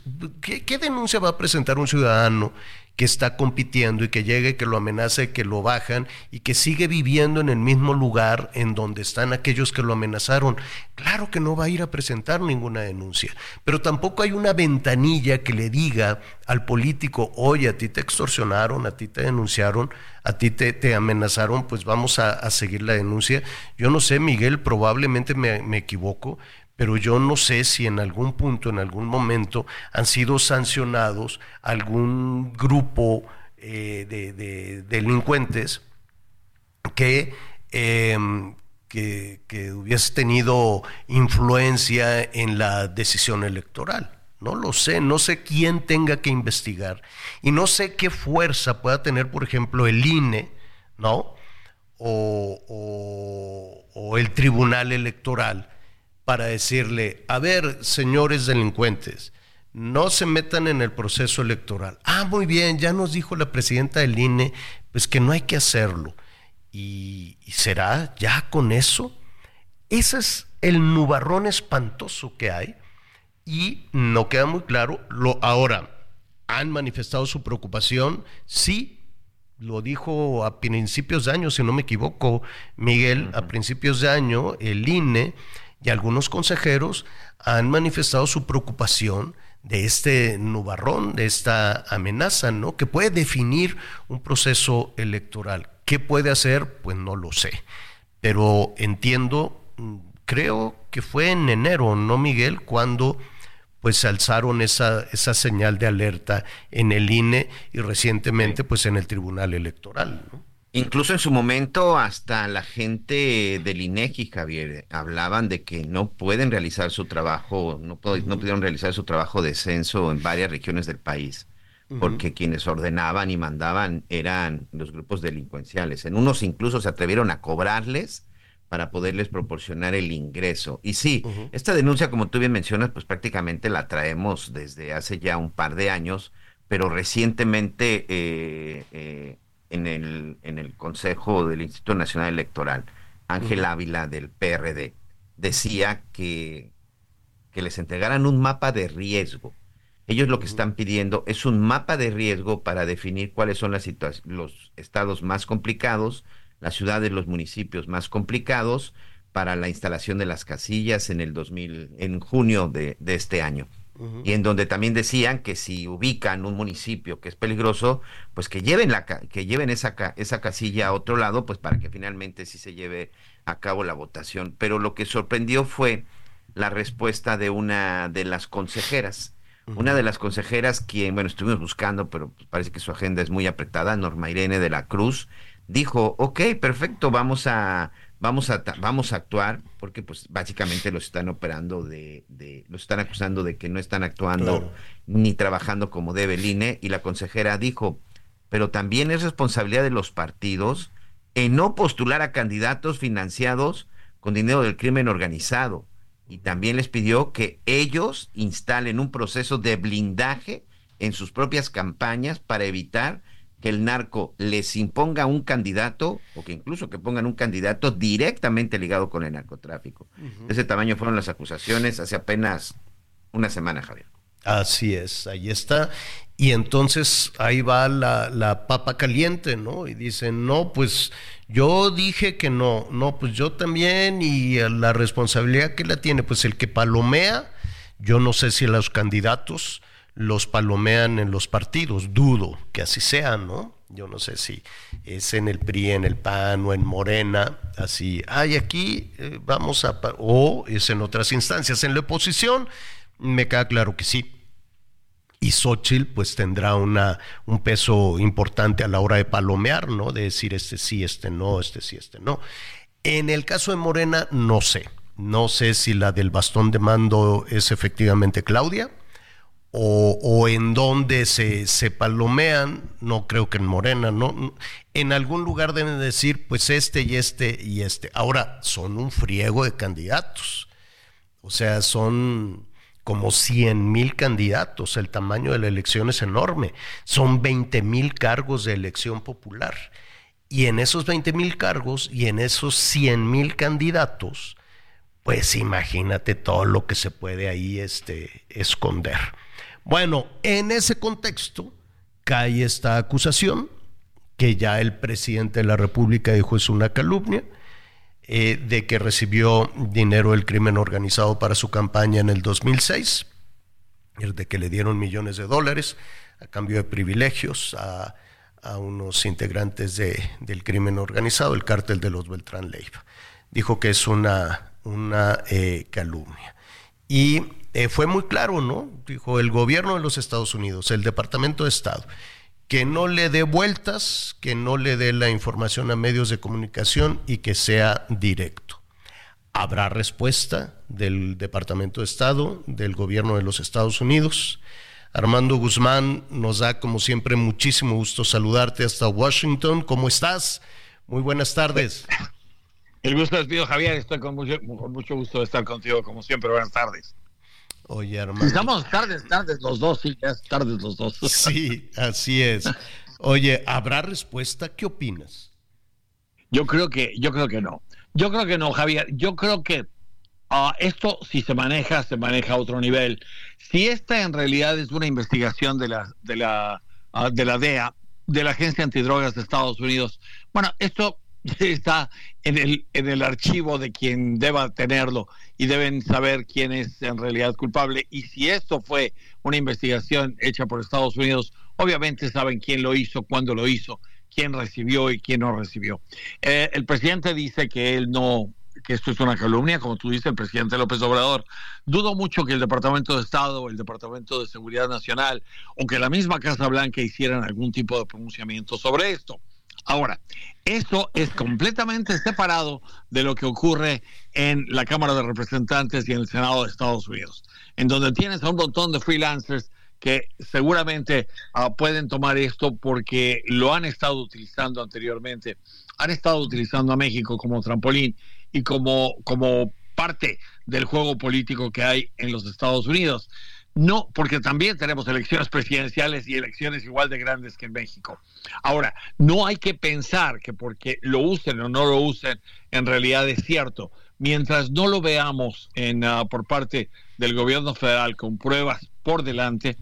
¿qué, qué denuncia va a presentar un ciudadano que está compitiendo y que llegue, que lo amenace, que lo bajan y que sigue viviendo en el mismo lugar en donde están aquellos que lo amenazaron. Claro que no va a ir a presentar ninguna denuncia, pero tampoco hay una ventanilla que le diga al político, oye, a ti te extorsionaron, a ti te denunciaron, a ti te, amenazaron, pues vamos a, a, seguir la denuncia. Yo no sé, Miguel, probablemente me, me equivoco, pero yo no sé si en algún punto, en algún momento, han sido sancionados algún grupo eh, de, de, delincuentes que, eh, que, que, hubiese tenido influencia en la decisión electoral. No lo sé, no sé quién tenga que investigar y no sé qué fuerza pueda tener, por ejemplo, el INE, ¿no? O el Tribunal Electoral para decirle, a ver, señores delincuentes, no se metan en el proceso electoral. Ah, muy bien, ya nos dijo la presidenta del INE, pues que no hay que hacerlo. ¿Y, y será ya con eso? Ese es el nubarrón espantoso que hay y no queda muy claro. Lo, ahora, ¿han manifestado su preocupación? Sí, lo dijo a principios de año, si no me equivoco, Miguel, uh -huh. a principios de año, el INE y algunos consejeros han manifestado su preocupación de este nubarrón, de esta amenaza, ¿no? Que puede definir un proceso electoral. ¿Qué puede hacer? Pues no lo sé. Pero entiendo, creo que fue en enero, ¿no, Miguel? Cuando pues se alzaron esa, esa señal de alerta en el INE y recientemente pues en el Tribunal Electoral, ¿no? Incluso en su momento hasta la gente del INEGI, Javier, hablaban de que no pueden realizar su trabajo, no, no pudieron realizar su trabajo de censo en varias regiones del país, porque uh -huh. quienes ordenaban y mandaban eran los grupos delincuenciales. En unos incluso se atrevieron a cobrarles para poderles proporcionar el ingreso. Y sí, uh -huh. esta denuncia, como tú bien mencionas, pues prácticamente la traemos desde hace ya un par de años, pero recientemente... Eh, eh, en el, en el Consejo del Instituto Nacional Electoral, Ángel. Ávila del PRD, decía que, que les entregaran un mapa de riesgo. Ellos lo que están pidiendo es un mapa de riesgo para definir cuáles son las los estados más complicados, las ciudades, los municipios más complicados para la instalación de las casillas en el 2000, en junio de, de este año. Y en donde también decían que si ubican un municipio que es peligroso, pues que lleven la que lleven esa esa casilla a otro lado, pues para que finalmente sí se lleve a cabo la votación. Pero lo que sorprendió fue la respuesta de una de las consejeras. Una de las consejeras, quien, bueno, estuvimos buscando, pero pues parece que su agenda es muy apretada, Norma Irene de la Cruz, dijo, ok, perfecto, vamos a, vamos a, vamos a actuar, porque pues básicamente los están operando de, de los están acusando de que no están actuando ni trabajando como debe el INE, y la consejera dijo, pero también es responsabilidad de los partidos en no postular a candidatos financiados con dinero del crimen organizado. Y también les pidió que ellos instalen un proceso de blindaje en sus propias campañas para evitar que el narco les imponga un candidato o que incluso que pongan un candidato directamente ligado con el narcotráfico. De ese tamaño fueron las acusaciones hace apenas una semana, Javier. Así es, ahí está. Y entonces ahí va la, la, papa caliente, ¿no? Y dicen, no, pues yo dije que no, no, pues yo también, y la responsabilidad que la tiene, pues el que palomea, yo no sé si los candidatos los palomean en los partidos, dudo que así sea, ¿no? Yo no sé si es en el PRI, en el PAN o en Morena, así, ay, aquí eh, vamos a, o es en otras instancias. En la oposición, me queda claro que sí y Xochitl pues tendrá una, un peso importante a la hora de palomear, ¿no? De decir este sí, este no, este sí, este no. En el caso de Morena, no sé. No sé si la del bastón de mando es efectivamente Claudia o, en dónde se, se, palomean, no creo que en Morena, no. En algún lugar deben decir pues este y este y este. Ahora, son un friego de candidatos. O sea, son como 100 mil candidatos, el tamaño de la elección es enorme, son 20 mil cargos de elección popular. Y en esos 20 mil cargos y en esos 100 mil candidatos, pues imagínate todo lo que se puede ahí este, esconder. Bueno, en ese contexto cae esta acusación, que ya el presidente de la República dijo es una calumnia, eh, de que recibió dinero del crimen organizado para su campaña en el 2006, de que le dieron millones de dólares a cambio de privilegios a, unos integrantes de, del crimen organizado, el cártel de los Beltrán Leiva. Dijo que es una, una eh, calumnia. Y eh, fue muy claro, ¿no? Dijo el gobierno de los Estados Unidos, el Departamento de Estado que no le dé vueltas, que no le dé la información a medios de comunicación y que sea directo. Habrá respuesta del Departamento de Estado, del Gobierno de los Estados Unidos. Armando Guzmán, nos da como siempre muchísimo gusto saludarte hasta Washington. ¿Cómo estás? Muy buenas tardes. El gusto es mío, Javier. Estoy con mucho, con mucho gusto de estar contigo, como siempre. Buenas tardes. Oye, hermano. Estamos tardes, tardes los dos, sí, ya es tardes los dos. *laughs* Sí, así es. Oye, ¿habrá respuesta? ¿Qué opinas? Yo creo que, yo creo que no. Yo creo que no, Javier. Yo creo que ah, esto, si se maneja, se maneja a otro nivel. Si esta en realidad es una investigación de la, de la, ah, de la DEA, de la Agencia Antidrogas de Estados Unidos, bueno, esto *laughs* está en el, en el archivo de quien deba tenerlo y deben saber quién es en realidad culpable. Y si esto fue una investigación hecha por Estados Unidos, obviamente saben quién lo hizo, cuándo lo hizo, quién recibió y quién no recibió. Eh, el presidente dice que él no, que esto es una calumnia, como tú dices, el presidente López Obrador. Dudo mucho que el Departamento de Estado el Departamento de Seguridad Nacional o que la misma Casa Blanca hicieran algún tipo de pronunciamiento sobre esto. Ahora, eso es completamente separado de lo que ocurre en la Cámara de Representantes y en el Senado de Estados Unidos, en donde tienes a un montón de freelancers que seguramente ah, pueden tomar esto porque lo han estado utilizando anteriormente, han estado utilizando a México como trampolín y como, como parte del juego político que hay en los Estados Unidos. No, porque también tenemos elecciones presidenciales y elecciones igual de grandes que en México. Ahora, no hay que pensar que porque lo usen o no lo usen, en realidad es cierto. Mientras no lo veamos en, ah, por parte del gobierno federal con pruebas por delante,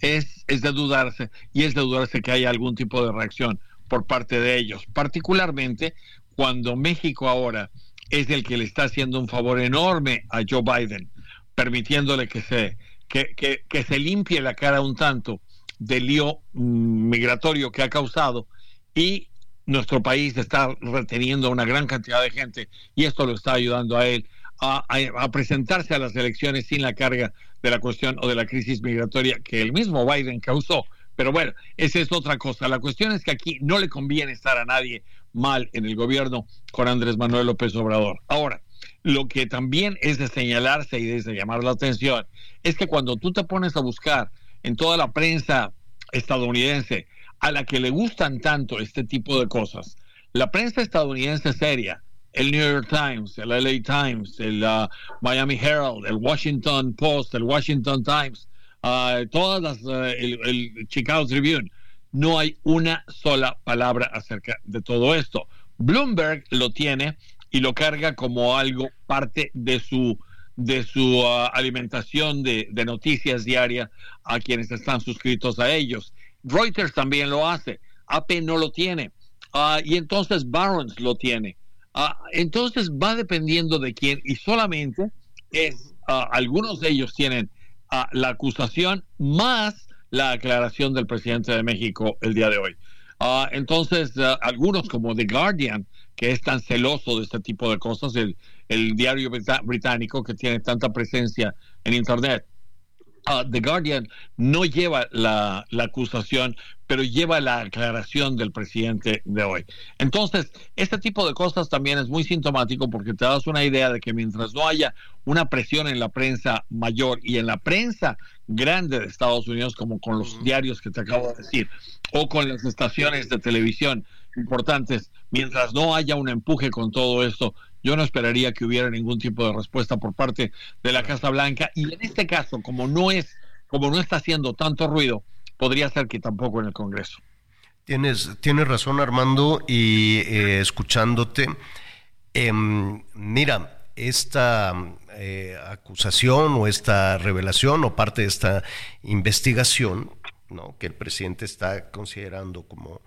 es, es de dudarse y es de dudarse que haya algún tipo de reacción por parte de ellos, particularmente cuando México ahora es el que le está haciendo un favor enorme a Joe Biden, permitiéndole que se que, se limpie la cara un tanto del lío mm, migratorio que ha causado y nuestro país está reteniendo una gran cantidad de gente y esto lo está ayudando a él a, a, presentarse a las elecciones sin la carga de la cuestión o de la crisis migratoria que el mismo Biden causó. Pero bueno, esa es otra cosa. La cuestión es que aquí no le conviene estar a nadie mal en el gobierno con Andrés Manuel López Obrador. Ahora, lo que también es de señalarse y de llamar la atención es que cuando tú te pones a buscar en toda la prensa estadounidense a la que le gustan tanto este tipo de cosas, la prensa estadounidense seria, el New York Times, el LA Times, el uh, Miami Herald, el Washington Post, el Washington Times, uh, todas las, uh, el Chicago Tribune, no hay una sola palabra acerca de todo esto. Bloomberg lo tiene y lo carga como algo parte de su de su uh, alimentación de, noticias diarias a quienes están suscritos a ellos. Reuters también lo hace, AP no lo tiene, uh, y entonces Barron's lo tiene. Uh, entonces va dependiendo de quién, y solamente es, algunos de ellos tienen la acusación más la aclaración del presidente de México el día de hoy. entonces, algunos como The Guardian, que es tan celoso de este tipo de cosas, el, el diario británico que tiene tanta presencia en Internet. Uh, The Guardian no lleva la, la, acusación, pero lleva la aclaración del presidente de hoy. Entonces, este tipo de cosas también es muy sintomático porque te das una idea de que mientras no haya una presión en la prensa mayor y en la prensa grande de Estados Unidos, como con los diarios que te acabo de decir, o con las estaciones de televisión importantes, mientras no haya un empuje con todo esto, yo no esperaría que hubiera ningún tipo de respuesta por parte de la Casa Blanca. Y en este caso, como no es, como no está haciendo tanto ruido, podría ser que tampoco en el Congreso. Tienes, tienes razón, Armando, y eh, escuchándote, em, mira, esta eh, acusación o esta revelación o parte de esta investigación, ¿no? que el presidente está considerando como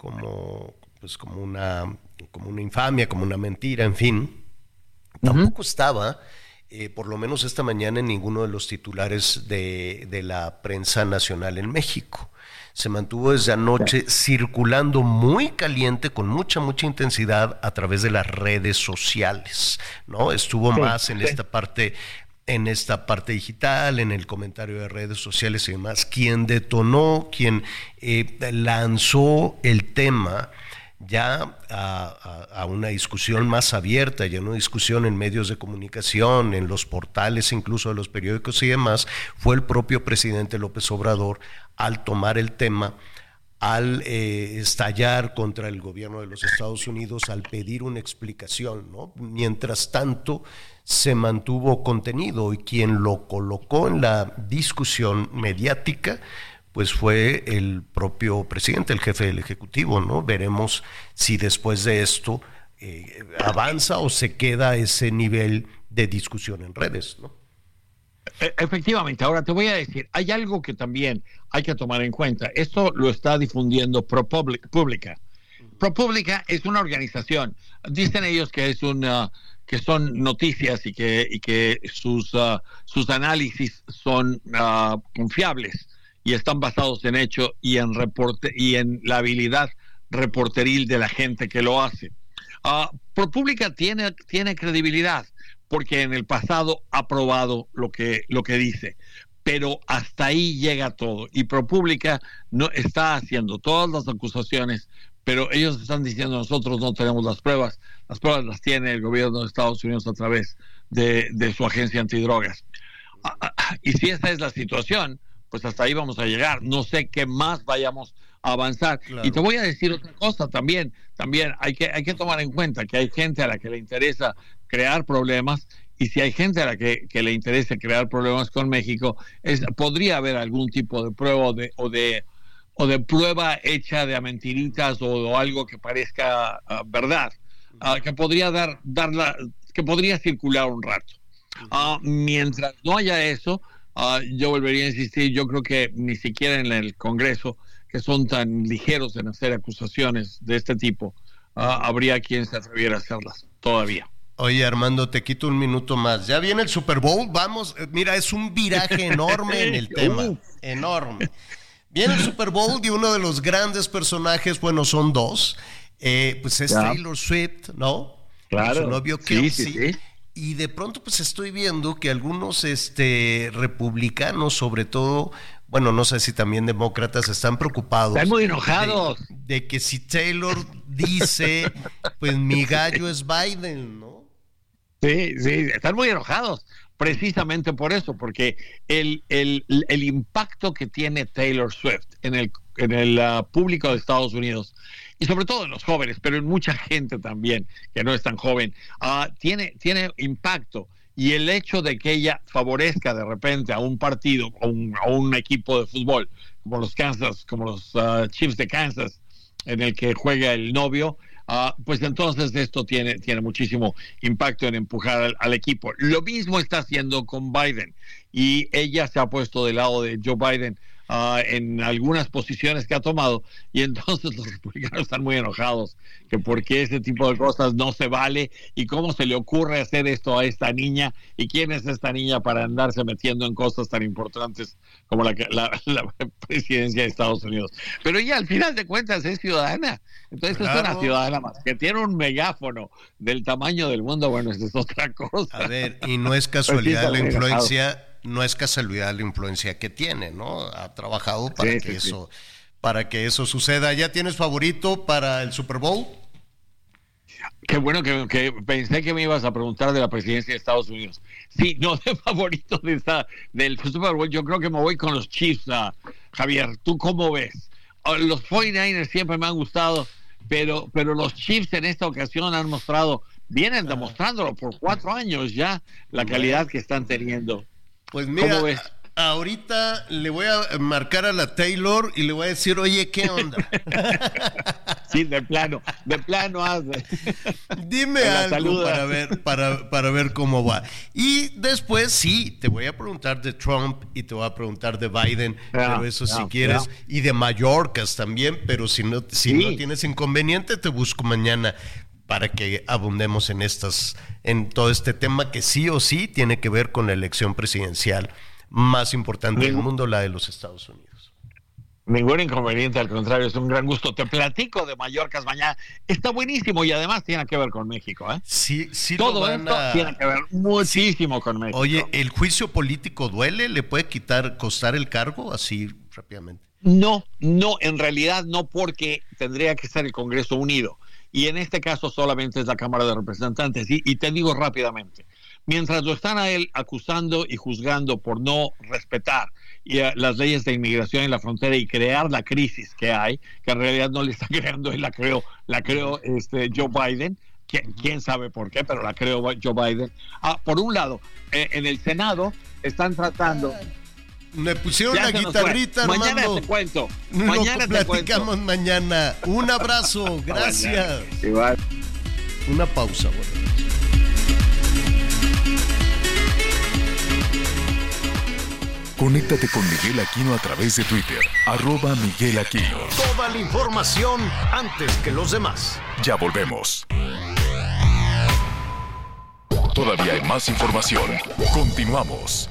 como, pues como, una, como una infamia, como una mentira, en fin. Tampoco estaba, eh, por lo menos esta mañana, en ninguno de los titulares de, de la prensa nacional en México se mantuvo desde anoche circulando muy caliente, con mucha, mucha intensidad a través de las redes sociales, ¿no? Estuvo más en esta parte en esta parte digital, en el comentario de redes sociales y demás, quien detonó, quien eh, lanzó el tema ya a, una discusión más abierta, ya una discusión en medios de comunicación, en los portales incluso de los periódicos y demás, fue el propio presidente López Obrador al tomar el tema al eh, estallar contra el gobierno de los Estados Unidos, al pedir una explicación. ¿no? Mientras tanto, se mantuvo contenido y quien lo colocó en la discusión mediática pues fue el propio presidente, el jefe del Ejecutivo, ¿no? Veremos si después de esto eh, avanza o se queda ese nivel de discusión en redes, ¿no? E, efectivamente, ahora te voy a decir, hay algo que también hay que tomar en cuenta. Esto lo está difundiendo ProPublica. ProPublica es una organización, dicen ellos que es una que son noticias y que, y que sus, uh, sus análisis son uh, confiables y están basados en hecho y en, reporte, y en la habilidad reporteril de la gente que lo hace. Uh, ProPublica tiene, tiene credibilidad porque en el pasado ha probado lo que, lo que dice, pero hasta ahí llega todo. Y ProPublica no está haciendo todas las acusaciones pero ellos están diciendo nosotros no tenemos las pruebas, las pruebas las tiene el gobierno de Estados Unidos a través de, su agencia antidrogas. Ah, ah, y si esa es la situación, pues hasta ahí vamos a llegar. No sé qué más vayamos a avanzar. Y te voy a decir otra cosa también, también hay que, hay que tomar en cuenta que hay gente a la que le interesa crear problemas y si hay gente a la que, le interesa crear problemas con México, es, podría haber algún tipo de prueba o de, o de, o de prueba hecha de mentiritas o, algo que parezca ah, verdad, ah, que podría dar, darla, que podría circular un rato. Ah, mientras no haya eso, yo volvería a insistir, yo creo que ni siquiera en el Congreso, que son tan ligeros en hacer acusaciones de este tipo, habría quien se atreviera a hacerlas todavía. Oye, Armando, te quito un minuto más. Ya viene el Super Bowl, vamos, eh, mira, es un viraje enorme en el *laughs* tema, enorme. Viene el Super Bowl y uno de los grandes personajes, bueno, son dos, eh, pues es Taylor Swift, ¿no? Claro. Su novio Kelsey. Y de pronto, pues estoy viendo que algunos este, republicanos, sobre todo, bueno, no sé si también demócratas, están preocupados. Están muy enojados. de que si Taylor dice, pues mi gallo es Biden, ¿no? Sí, sí, están muy enojados precisamente por eso, porque el, el, el impacto que tiene Taylor Swift en el, en el uh, público de Estados Unidos, y sobre todo en los jóvenes, pero en mucha gente también que no es tan joven, uh, tiene, tiene impacto. Y el hecho de que ella favorezca de repente a un partido, a un, a un equipo de fútbol, como los Kansas, como los uh, Chiefs de Kansas, en el que juega el novio, Ah, pues entonces esto tiene, tiene muchísimo impacto en empujar al, equipo. Lo mismo está haciendo con Biden y ella se ha puesto del lado de Joe Biden Ah, en algunas posiciones que ha tomado. Y entonces *laughs* los republicanos están muy enojados que por qué ese tipo de cosas no se vale y cómo se le ocurre hacer esto a esta niña y quién es esta niña para andarse metiendo en cosas tan importantes como la, *laughs* la, presidencia de Estados Unidos. Pero ella al final de cuentas es ciudadana, entonces es una ciudadana más que tiene un megáfono del tamaño del mundo, bueno, eso es otra cosa. A ver, y no es *laughs* casualidad la influencia no es casualidad la influencia que tiene, ¿no? Ha trabajado para que eso para que eso suceda. ¿Ya tienes favorito para el Super Bowl? Qué bueno que, pensé que me ibas a preguntar de la presidencia de Estados Unidos. Sí, no *laughs* de favorito de esta, del Super Bowl. Yo creo que me voy con los Chiefs, ah, Javier. ¿Tú cómo ves? Ah, los 49ers siempre me han gustado, pero, pero los Chiefs en esta ocasión han mostrado, vienen demostrándolo por cuatro años ya, la calidad que están teniendo. Pues mira, ahorita le voy a marcar a la Taylor y le voy a decir, oye, ¿qué onda? *laughs* sí, de plano, de plano hazle. Dime algo para ver, para, para ver cómo va. Y después sí, te voy a preguntar de Trump y te voy a preguntar de Biden, pero eso si quieres, y de Mallorcas también, pero si no, si no tienes inconveniente, te busco mañana para que abundemos en estas, en todo este tema que sí o sí tiene que ver con la elección presidencial más importante del mundo, la de los Estados Unidos. Ningún inconveniente, al contrario, es un gran gusto. Te platico de Mallorca mañana. Está buenísimo y además tiene que ver con México. ¿eh? Sí, sí. Todo esto tiene que ver muchísimo con México. Oye, ¿el juicio político duele? ¿Le puede quitar, costar el cargo así rápidamente? No, no, en realidad no, porque tendría que estar el Congreso unido y en este caso solamente es la Cámara de Representantes. Y, te digo rápidamente, mientras lo están a él acusando y juzgando por no respetar eh, las leyes de inmigración en la frontera y crear la crisis que hay, que en realidad no le está *laughs* creando él, la creó, la creó este, Joe Biden, quién sabe por qué, pero la creó Joe Biden. Ah, por un lado, eh, en el Senado están tratando me pusieron la guitarrita, Armando. Mañana te cuento. Mañana te platicamos mañana. Un abrazo. *laughs* Gracias. Igual. Una pausa, bueno. Conéctate con Miguel Aquino a través de Twitter, arroba Miguel Aquino. Toda la información antes que los demás. Ya volvemos. Todavía hay más información. Continuamos.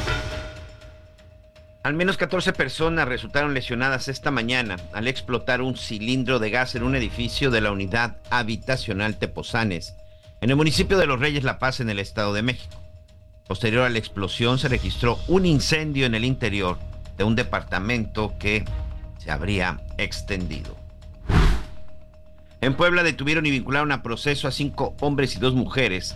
Al menos 14 personas resultaron lesionadas esta mañana al explotar un cilindro de gas en un edificio de la unidad habitacional Tepozanes, en el municipio de Los Reyes La Paz, en el Estado de México. Posterior a la explosión se registró un incendio en el interior de un departamento que se habría extendido. En Puebla detuvieron y vincularon a proceso a cinco hombres y dos mujeres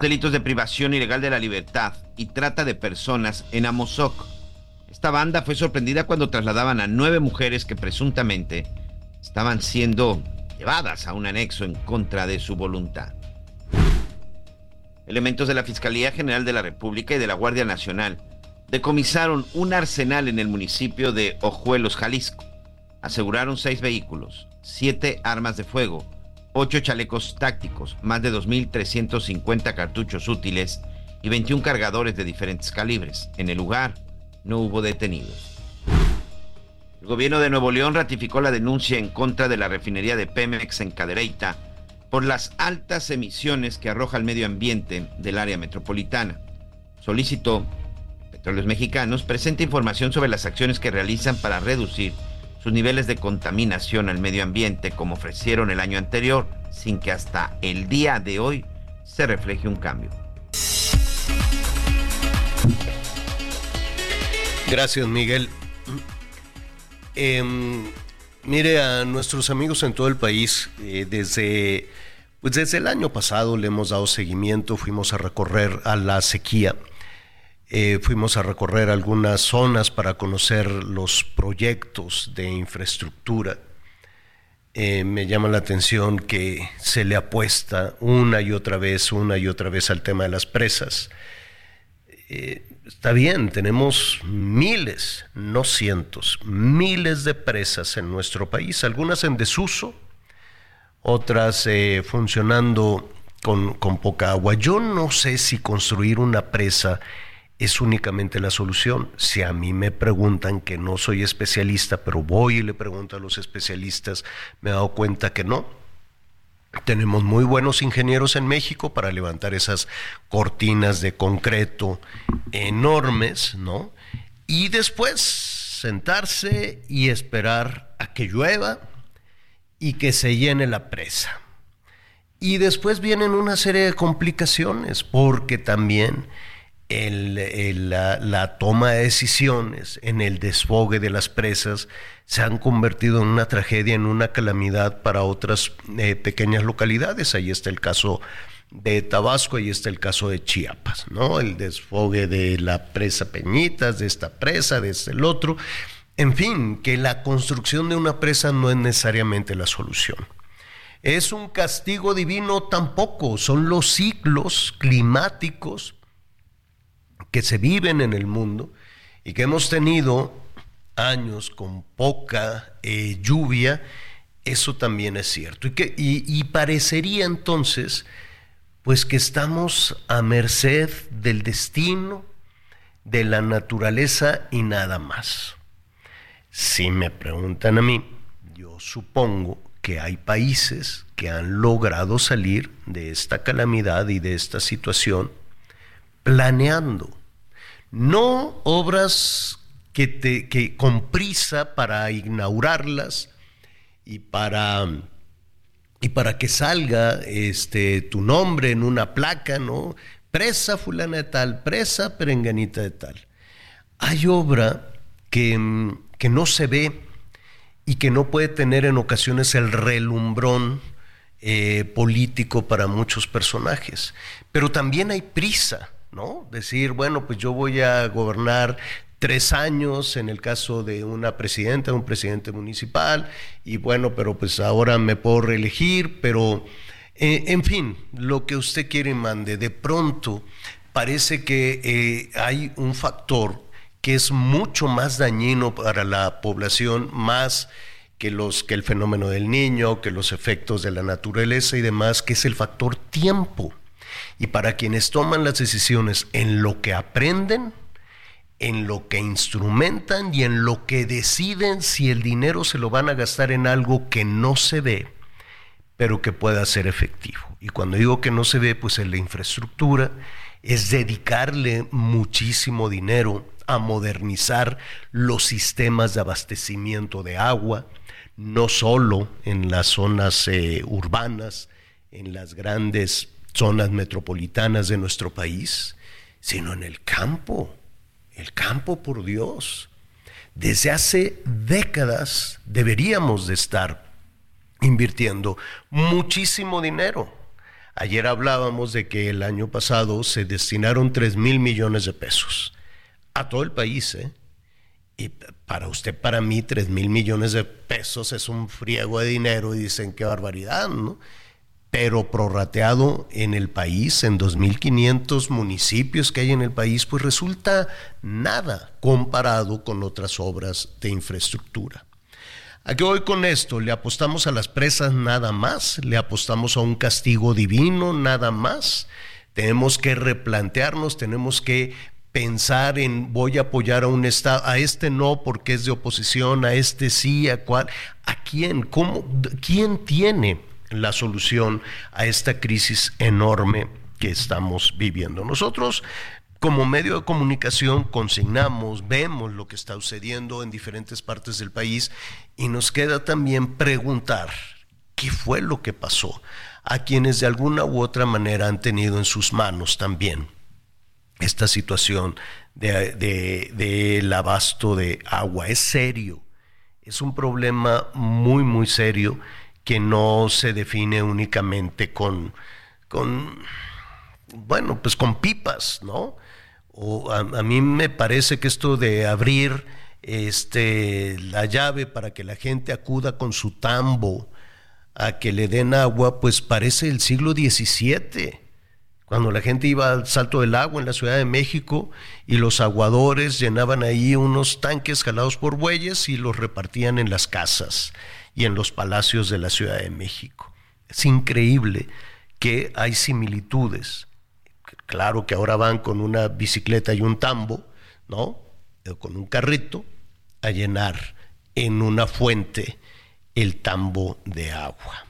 Delitos de privación ilegal de la libertad y trata de personas en Amozoc. Esta banda fue sorprendida cuando trasladaban a nueve mujeres que presuntamente estaban siendo llevadas a un anexo en contra de su voluntad. Elementos de la Fiscalía General de la República y de la Guardia Nacional decomisaron un arsenal en el municipio de Ojuelos, Jalisco. Aseguraron seis vehículos, siete armas de fuego, ocho chalecos tácticos, más de 2.350 cartuchos útiles y 21 cargadores de diferentes calibres. En el lugar no hubo detenidos. El gobierno de Nuevo León ratificó la denuncia en contra de la refinería de Pemex en Cadereyta por las altas emisiones que arroja el medio ambiente del área metropolitana. Solicitó Petróleos Mexicanos presente información sobre las acciones que realizan para reducir sus niveles de contaminación al medio ambiente como ofrecieron el año anterior, sin que hasta el día de hoy se refleje un cambio. Gracias, Miguel. Em, mire a nuestros amigos en todo el país, eh, desde, pues desde el año pasado le hemos dado seguimiento, fuimos a recorrer a la sequía, eh, fuimos a recorrer algunas zonas para conocer los proyectos de infraestructura. Eh, me llama la atención que se le apuesta una y otra vez, una y otra vez al tema de las presas. Eh, está bien, tenemos miles, no cientos, miles de presas en nuestro país, algunas en desuso, otras funcionando con, con poca agua. Yo no sé si construir una presa es únicamente la solución. Si a mí me preguntan que no soy especialista, pero voy y le pregunto a los especialistas, me he dado cuenta que no. Tenemos muy buenos ingenieros en México para levantar esas cortinas de concreto enormes, ¿no? Y después sentarse y esperar a que llueva y que se llene la presa. Y después vienen una serie de complicaciones, porque también la, toma de decisiones en el desfogue de las presas se han convertido en una tragedia, en una calamidad para otras eh, pequeñas localidades. Ahí está el caso de Tabasco, ahí está el caso de Chiapas, ¿no? El desfogue de la presa Peñitas, de esta presa, de este el otro. En fin, que la construcción de una presa no es necesariamente la solución. Es un castigo divino tampoco, son los ciclos climáticos que se viven en el mundo y que hemos tenido años con poca eh, lluvia, eso también es cierto. Y, que, y, parecería entonces, pues que estamos a merced del destino, de la naturaleza y nada más. Si me preguntan a mí, yo supongo que hay países que han logrado salir de esta calamidad y de esta situación planeando no obras que, te, que con prisa para inaugurarlas y para, y para que salga este, tu nombre en una placa, ¿no? Presa fulana de tal, presa perenganita de tal. Hay obra que, que no se ve y que no puede tener en ocasiones el relumbrón eh, político para muchos personajes. Pero también hay prisa ¿no? Decir, bueno, pues yo voy a gobernar tres años en el caso de una presidenta, un presidente municipal, y bueno, pero pues ahora me puedo reelegir, pero eh, en fin, lo que usted quiere mande, de pronto parece que eh, hay un factor que es mucho más dañino para la población, más que, los, que el fenómeno del niño, que los efectos de la naturaleza y demás, que es el factor tiempo. Y para quienes toman las decisiones en lo que aprenden, en lo que instrumentan y en lo que deciden si el dinero se lo van a gastar en algo que no se ve, pero que pueda ser efectivo. Y cuando digo que no se ve, pues en la infraestructura, es dedicarle muchísimo dinero a modernizar los sistemas de abastecimiento de agua, no solo en las zonas eh, urbanas, en las grandes zonas metropolitanas de nuestro país, sino en el campo el campo, por Dios. Desde hace décadas deberíamos de estar invirtiendo muchísimo dinero. Ayer hablábamos de que el año pasado se destinaron 3 mil millones de pesos a todo el país. ¿eh? Y para usted, para mí, 3 mil millones de pesos es un friego de dinero y dicen qué barbaridad, ¿no? Pero prorrateado en el país, en 2.500 municipios que hay en el país, pues resulta nada comparado con otras obras de infraestructura. ¿A qué voy con esto? ¿Le apostamos a las presas nada más? ¿Le apostamos a un castigo divino nada más? Tenemos que replantearnos, tenemos que pensar en voy a apoyar a un Estado, a este no porque es de oposición, a este sí, a cuál, a quién, cómo, quién tiene la solución a esta crisis enorme que estamos viviendo. Nosotros como medio de comunicación consignamos, vemos lo que está sucediendo en diferentes partes del país y nos queda también preguntar qué fue lo que pasó a quienes de alguna u otra manera han tenido en sus manos también esta situación del de, abasto de agua. Es serio, es un problema muy, muy serio que no se define únicamente con, con bueno, pues con pipas, ¿no? O a, mí me parece que esto de abrir este, la llave para que la gente acuda con su tambo a que le den agua, pues parece el siglo XVII, cuando la gente iba al salto del agua en la Ciudad de México y los aguadores llenaban ahí unos tanques jalados por bueyes y los repartían en las casas y en los palacios de la Ciudad de México. Es increíble que hay similitudes. Claro que ahora van con una bicicleta y un tambo, ¿no? Con un carrito a llenar en una fuente el tambo de agua.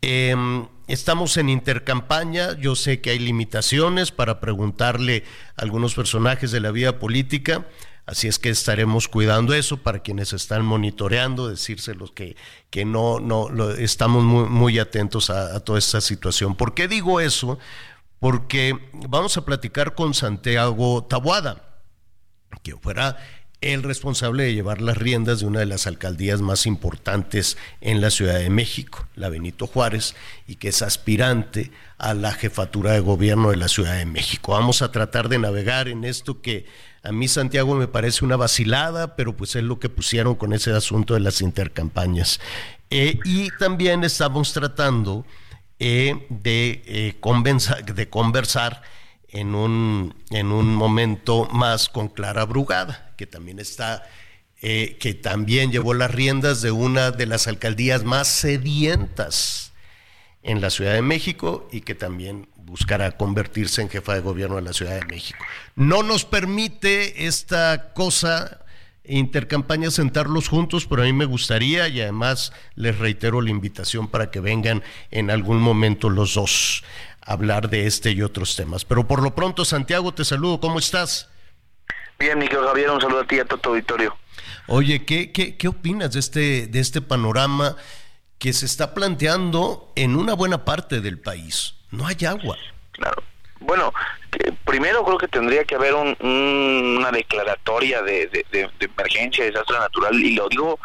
Em, estamos en intercampaña, yo sé que hay limitaciones para preguntarle a algunos personajes de la vida política, Así es que estaremos cuidando eso para quienes están monitoreando, decírselos que, que no, no estamos muy, muy atentos a, toda esta situación. ¿Por qué digo eso? Porque vamos a platicar con Santiago Tabuada, que fuera el responsable de llevar las riendas de una de las alcaldías más importantes en la Ciudad de México, la Benito Juárez, y que es aspirante a la jefatura de gobierno de la Ciudad de México. Vamos a tratar de navegar en esto que a mí Santiago me parece una vacilada, pero pues es lo que pusieron con ese asunto de las intercampañas. Eh, y también estamos tratando eh, de, eh, de conversar en un, en un momento más con Clara Brugada, que también está, que también llevó las riendas de una de las alcaldías más sedientas en la Ciudad de México y que también buscará convertirse en jefa de gobierno de la Ciudad de México. No nos permite esta cosa intercampaña sentarlos juntos, pero a mí me gustaría y además les reitero la invitación para que vengan en algún momento los dos a hablar de este y otros temas. Pero por lo pronto, Santiago, te saludo, ¿cómo estás? Bien, Miguel Javier, un saludo a ti y a todo auditorio. Oye, ¿qué, qué, qué opinas de este, de este panorama que se está planteando en una buena parte del país? No hay agua. Claro. Bueno, primero creo que tendría que haber una declaratoria de, de, emergencia, de desastre natural, y lo digo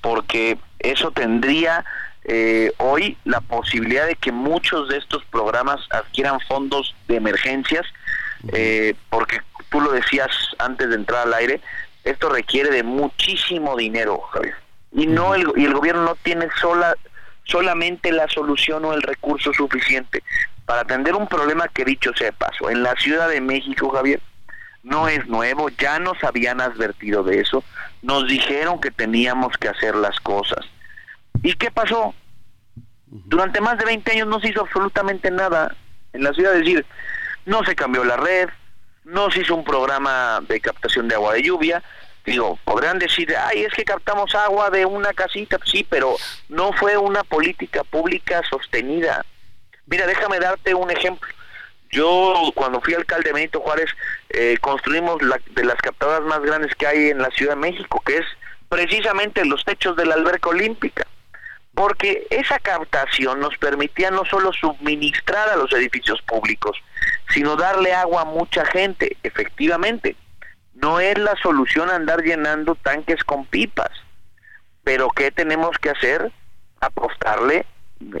porque eso tendría eh, hoy la posibilidad de que muchos de estos programas adquieran fondos de emergencias, eh, porque tú lo decías antes de entrar al aire, esto requiere de muchísimo dinero, Javier. Y no el, y el gobierno no tiene sola solamente la solución o el recurso suficiente para atender un problema que dicho sea de paso, en la Ciudad de México, Javier, no es nuevo, ya nos habían advertido de eso, nos dijeron que teníamos que hacer las cosas. ¿Y qué pasó? Durante más de 20 años no se hizo absolutamente nada en la ciudad, es decir, no se cambió la red, no se hizo un programa de captación de agua de lluvia. Digo, podrán decir, ay, es que captamos agua de una casita, sí, pero no fue una política pública sostenida. Mira, déjame darte un ejemplo. Yo, cuando fui alcalde de Benito Juárez, eh, construimos la, de las captadoras más grandes que hay en la Ciudad de México, que es precisamente los techos de la alberca olímpica porque esa captación nos permitía no solo suministrar a los edificios públicos, sino darle agua a mucha gente, efectivamente. No es la solución andar llenando tanques con pipas, pero ¿qué tenemos que hacer? Apostarle,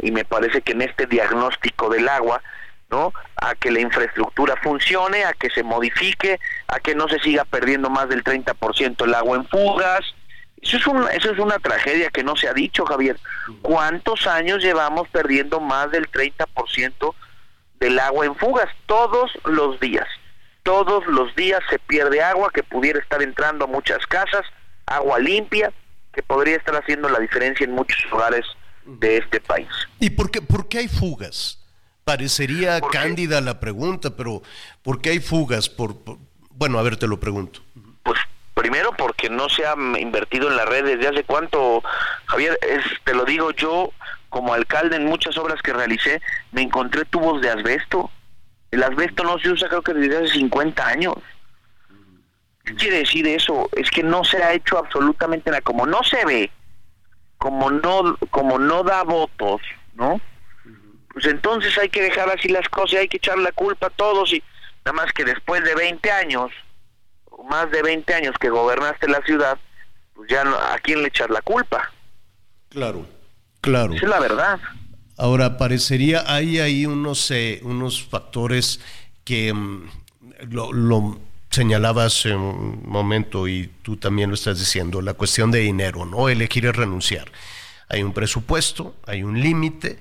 y me parece que en este diagnóstico del agua, ¿no? A que la infraestructura funcione, a que se modifique, a que no se siga perdiendo más del 30% el agua en fugas, eso es, una, eso es una tragedia que no se ha dicho, Javier. ¿Cuántos años llevamos perdiendo más del 30% del agua en fugas? Todos los días. Todos los días se pierde agua que pudiera estar entrando a muchas casas, agua limpia, que podría estar haciendo la diferencia en muchos lugares de este país. ¿Y por qué, por qué hay fugas? Parecería cándida la pregunta, pero ¿por qué hay fugas? Por, por, bueno, a ver, te lo pregunto. Pues Primero porque no se ha invertido en la red desde hace cuánto, Javier, es, te lo digo yo como alcalde en muchas obras que realicé, me encontré tubos de asbesto. El asbesto no se usa creo que desde hace 50 años. ¿Qué quiere decir eso? Es que no se ha hecho absolutamente nada. Como no se ve, como no, como no da votos, ¿no? Pues entonces hay que dejar así las cosas y hay que echar la culpa a todos y nada más que después de 20 años más de 20 años que gobernaste la ciudad, pues ya no, a quién le echar la culpa. Claro, claro. Esa es la verdad. Ahora, parecería, hay ahí unos, eh, unos factores que mm, lo, lo señalabas en un momento y tú también lo estás diciendo, la cuestión de dinero, ¿no? Elegir es renunciar. Hay un presupuesto, hay un límite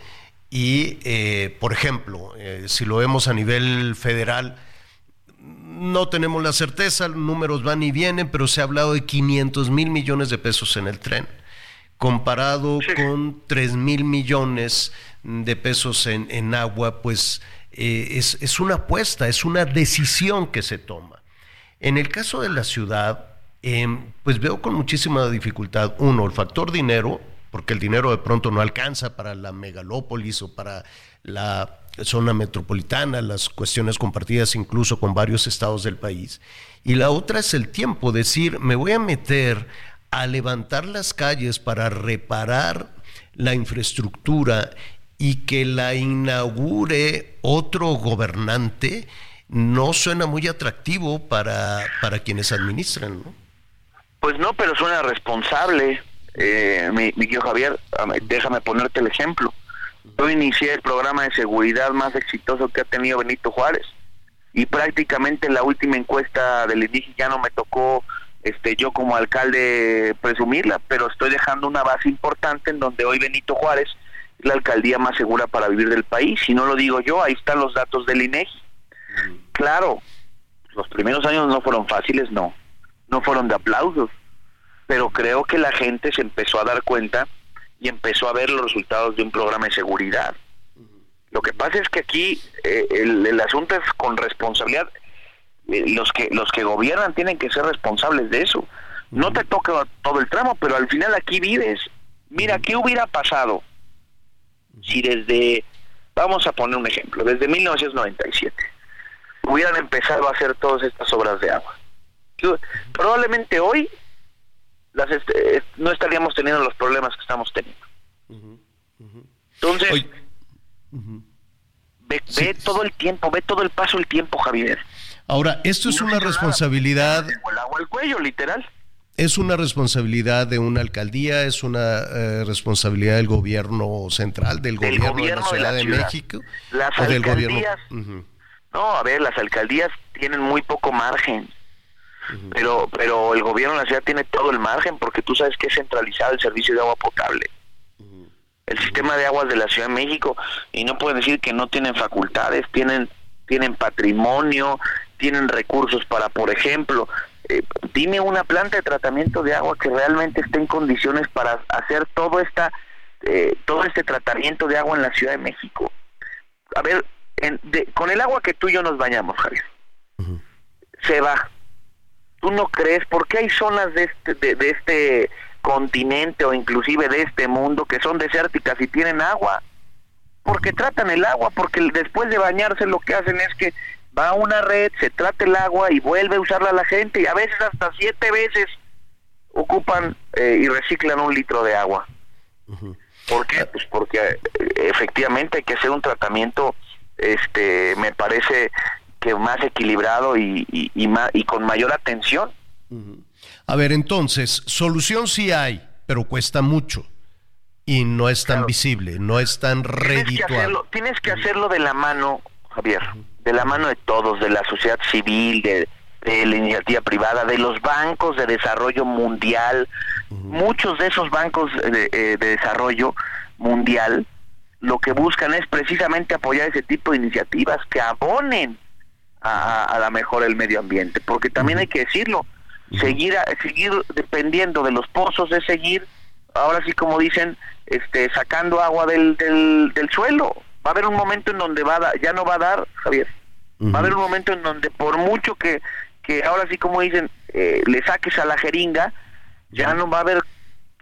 y, eh, por ejemplo, eh, si lo vemos a nivel federal, no tenemos la certeza, números van y vienen, pero se ha hablado de 500 mil millones de pesos en el tren, comparado con 3 mil millones de pesos en, agua, pues eh, es, es, una apuesta, es una decisión que se toma. En el caso de la ciudad, em, pues veo con muchísima dificultad, uno, el factor dinero, porque el dinero de pronto no alcanza para la megalópolis o para la zona metropolitana, las cuestiones compartidas incluso con varios estados del país. Y la otra es el tiempo, decir, me voy a meter a levantar las calles para reparar la infraestructura y que la inaugure otro gobernante, no suena muy atractivo para, para quienes administran, ¿no? Pues no, pero suena responsable. Eh, mi, mi Javier, déjame ponerte el ejemplo. Yo inicié el programa de seguridad más exitoso que ha tenido Benito Juárez y prácticamente la última encuesta del INEGI ya no me tocó este yo como alcalde presumirla, pero estoy dejando una base importante en donde hoy Benito Juárez es la alcaldía más segura para vivir del país. Si no lo digo yo, ahí están los datos del INEGI. Claro, los primeros años no fueron fáciles, no, no fueron de aplausos, pero creo que la gente se empezó a dar cuenta y empezó a ver los resultados de un programa de seguridad. Lo que pasa es que aquí eh, el, asunto es con responsabilidad. Eh, los que los que gobiernan tienen que ser responsables de eso. No te toca todo el tramo, pero al final aquí vives. Mira, ¿qué hubiera pasado si desde, vamos a poner un ejemplo, desde 1997 hubieran empezado a hacer todas estas obras de agua? Probablemente hoy las este, no estaríamos teniendo los problemas que estamos teniendo. Entonces, ve, todo el tiempo, ve todo el paso el tiempo, Javier. Ahora, esto es una responsabilidad... el agua al cuello, literal. Es una responsabilidad de una alcaldía, es una eh, responsabilidad del gobierno central, del, gobierno, de la Ciudad de, México. Las alcaldías, no, a ver, las alcaldías tienen muy poco margen pero pero el gobierno de la ciudad tiene todo el margen porque tú sabes que es centralizado el servicio de agua potable. El sistema de aguas de la Ciudad de México y no pueden decir que no tienen facultades, tienen tienen patrimonio, tienen recursos para, por ejemplo, eh, dime una planta de tratamiento de agua que realmente esté en condiciones para hacer todo esta eh, todo este tratamiento de agua en la Ciudad de México. A ver, con el agua que tú y yo nos bañamos, Javier se va. ¿Tú no crees? ¿Por qué hay zonas de este, de, de este continente o inclusive de este mundo que son desérticas y tienen agua? Porque tratan el agua, porque después de bañarse lo que hacen es que va a una red, se trata el agua y vuelve a usarla la gente y a veces hasta siete veces ocupan eh, y reciclan un litro de agua. ¿Por qué? Pues porque eh, efectivamente hay que hacer un tratamiento, este, me parece que más equilibrado y, y, y, ma- y con mayor atención. A ver, entonces, solución sí hay, pero cuesta mucho. Y no es tan visible, no es tan Tienes que, redituable. hacerlo, tienes que hacerlo de la mano, Javier, de la mano de todos, de la sociedad civil, de, de la iniciativa privada, de los bancos de desarrollo mundial. Muchos de esos bancos de, eh, de desarrollo mundial lo que buscan es precisamente apoyar ese tipo de iniciativas que abonen a, a la mejor el medio ambiente, porque también hay que decirlo, seguir a- seguir dependiendo de los pozos es seguir, ahora sí como dicen, este sacando agua del, del, del suelo. Va a haber un momento en donde va a da- ya no va a dar, Javier. Va a haber un momento en donde por mucho que, que ahora sí como dicen, eh, le saques a la jeringa, ya no va a haber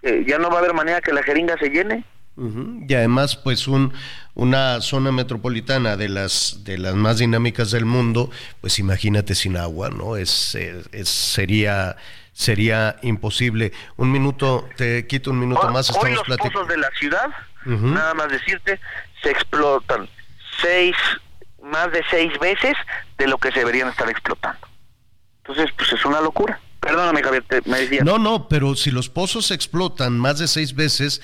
eh, ya no va a haber manera que la jeringa se llene. Ujú. Y además, pues un, una zona metropolitana de las de las más dinámicas del mundo, pues imagínate sin agua, ¿no? Es, es- sería sería imposible. Un minuto, te quito un minuto más. Hoy Estamos los platicando. pozos de la ciudad, nada más decirte, se explotan seis, más de seis veces de lo que se deberían estar explotando. Entonces, pues es una locura. Perdóname, Javier, te- me decías. No, no, pero si los pozos explotan más de seis veces,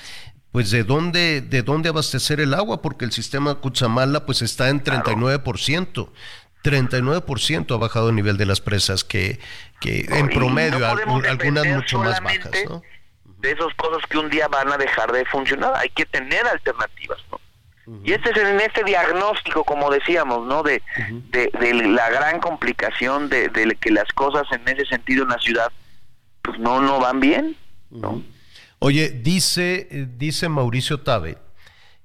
pues de dónde, de dónde abastecer el agua, porque el sistema Cutzamala pues está en 39%. 39% ha bajado el nivel de las presas que, que en promedio, no algunas mucho más bajas, de esos pozos que un día van a dejar de funcionar. Hay que tener alternativas, ¿no? Y este es en este diagnóstico, como decíamos, ¿no? De, de, de la gran complicación de, de que las cosas en ese sentido en la ciudad, pues no, no van bien. Oye, dice, dice Mauricio Tabe,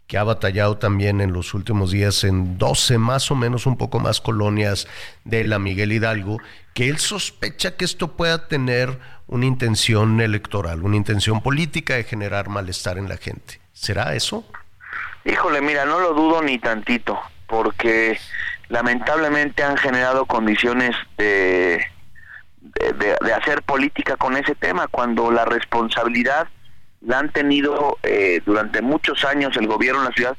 que ha batallado también en los últimos días en 12 más o menos, un poco más colonias de la Miguel Hidalgo, que él sospecha que esto pueda tener una intención electoral, una intención política de generar malestar en la gente. ¿Será eso? Híjole, mira, no lo dudo ni tantito, porque lamentablemente han generado condiciones de, de, hacer política con ese tema, cuando la responsabilidad la han tenido eh, durante muchos años el gobierno de la ciudad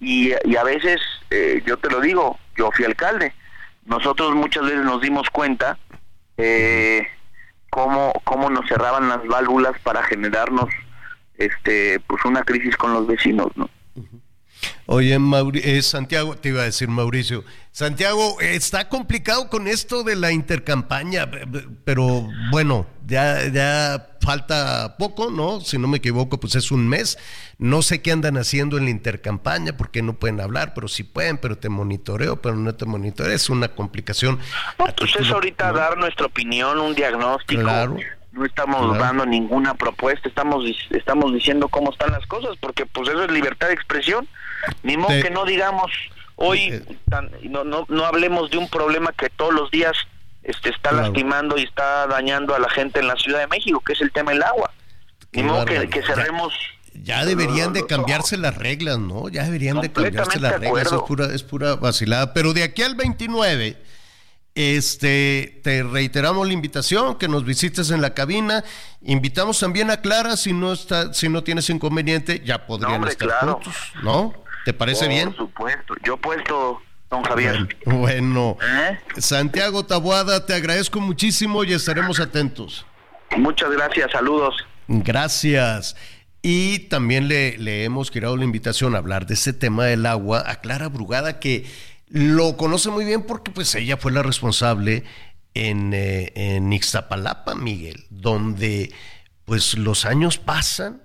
y, y a veces, eh, yo te lo digo, yo fui alcalde, nosotros muchas veces nos dimos cuenta eh, cómo, cómo nos cerraban las válvulas para generarnos este pues una crisis con los vecinos, ¿no? Oye, Mauri- eh, Santiago, te iba a decir Mauricio, Santiago, está complicado con esto de la intercampaña, pero bueno, ya, ya falta poco, ¿no? Si no me equivoco, pues es un mes. No sé qué andan haciendo en la intercampaña, porque no pueden hablar, pero sí pueden, pero te monitoreo, pero no te monitoreo, es una complicación. No, pues es ahorita dar nuestra opinión, un diagnóstico. Claro. No estamos Claro. dando ninguna propuesta, estamos estamos diciendo cómo están las cosas, porque pues eso es libertad de expresión. Ni modo que no digamos hoy, tan- no, no, no hablemos de un problema que todos los días este, está Claro. lastimando y está dañando a la gente en la Ciudad de México, que es el tema del agua. Ni Qué modo que, que cerremos Ya deberían de cambiarse las reglas, ¿no? Ya deberían de cambiarse las reglas, es pura, es pura vacilada. Pero de aquí al 29, este, te reiteramos la invitación, que nos visites en la cabina. Invitamos también a Clara, si no está, si no tienes inconveniente, ya podrían hombre, estar claro. juntos, ¿no? ¿Te parece Por bien? supuesto. Yo puesto, don Javier. Bueno, ¿Eh? Santiago Tabuada, te agradezco muchísimo y estaremos atentos. Muchas gracias, saludos. Gracias. Y también le, le hemos girado la invitación a hablar de ese tema del agua a Clara Brugada, que lo conoce muy bien porque pues ella fue la responsable en, eh, Miguel, donde pues los años pasan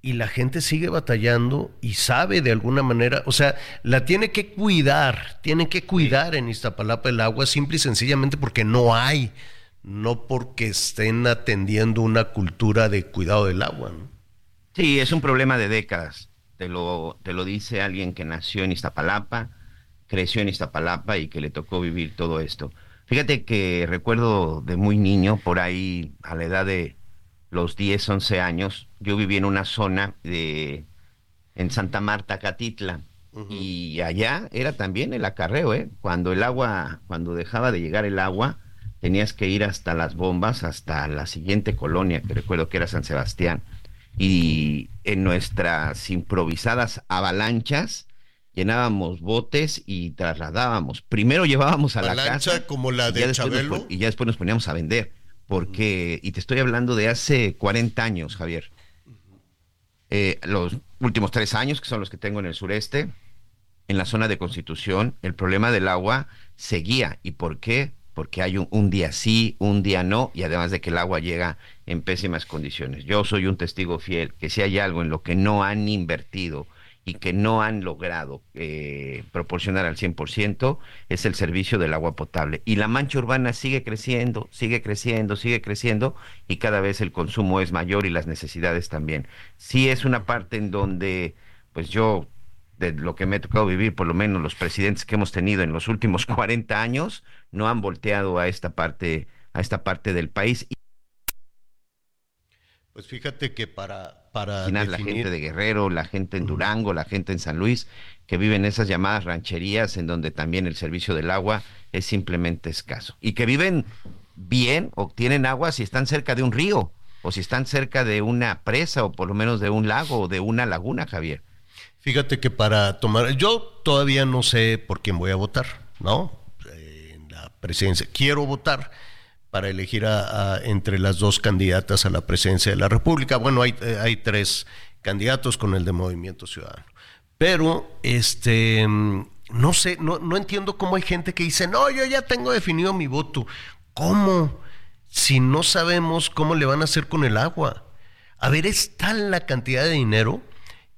y la gente sigue batallando y sabe de alguna manera, o sea, la tiene que cuidar, tiene que cuidar en Iztapalapa el agua simple y sencillamente porque no hay, no porque estén atendiendo una cultura de cuidado del agua. ¿no? Sí, es un problema de décadas. Te lo, te lo dice alguien que nació en Iztapalapa, creció en Iztapalapa y que le tocó vivir todo esto. Fíjate que recuerdo de muy niño, por ahí a la edad de los 10, 11 años, yo viví en una zona de en Santa Marta, Catitla, y allá era también el acarreo, ¿eh? Cuando el agua, cuando dejaba de llegar el agua, tenías que ir hasta las bombas, hasta la siguiente colonia, que recuerdo que era San Sebastián, y en nuestras improvisadas avalanchas llenábamos botes y trasladábamos. Primero llevábamos a la casa. como la de y Chabelo. nos, y ya después nos poníamos a vender. Porque, y te estoy hablando de hace 40 años, Javier. Eh, los últimos tres años, que son los que tengo en el sureste, en la zona de Constitución, el problema del agua seguía. ¿Y por qué? Porque hay un, un, día sí, un día no, y además de que el agua llega en pésimas condiciones. Yo soy un testigo fiel que si hay algo en lo que no han invertido y que no han logrado eh, proporcionar al 100% es el servicio del agua potable. Y la mancha urbana sigue creciendo, sigue creciendo, sigue creciendo y cada vez el consumo es mayor y las necesidades también. Sí es una parte en donde, pues yo, de lo que me ha tocado vivir, por lo menos los presidentes que hemos tenido en los últimos *laughs* 40 años, no han volteado a esta parte, a esta parte del país. Pues fíjate que para, para definir... la gente de Guerrero, la gente en Durango, la gente en San Luis, que viven esas llamadas rancherías en donde también el servicio del agua es simplemente escaso. Y que viven bien, obtienen agua si están cerca de un río, o si están cerca de una presa, o por lo menos de un lago, o de una laguna, Javier. Fíjate que para tomar, yo todavía no sé por quién voy a votar, ¿no? En la presidencia. Quiero votar para elegir a, entre las dos candidatas a la presidencia de la República. Bueno, hay, hay tres candidatos con el de Movimiento Ciudadano. Pero, este, no sé, no, no entiendo cómo hay gente que dice, no, yo ya tengo definido mi voto. ¿Cómo? Si no sabemos cómo le van a hacer con el agua. A ver, es tal la cantidad de dinero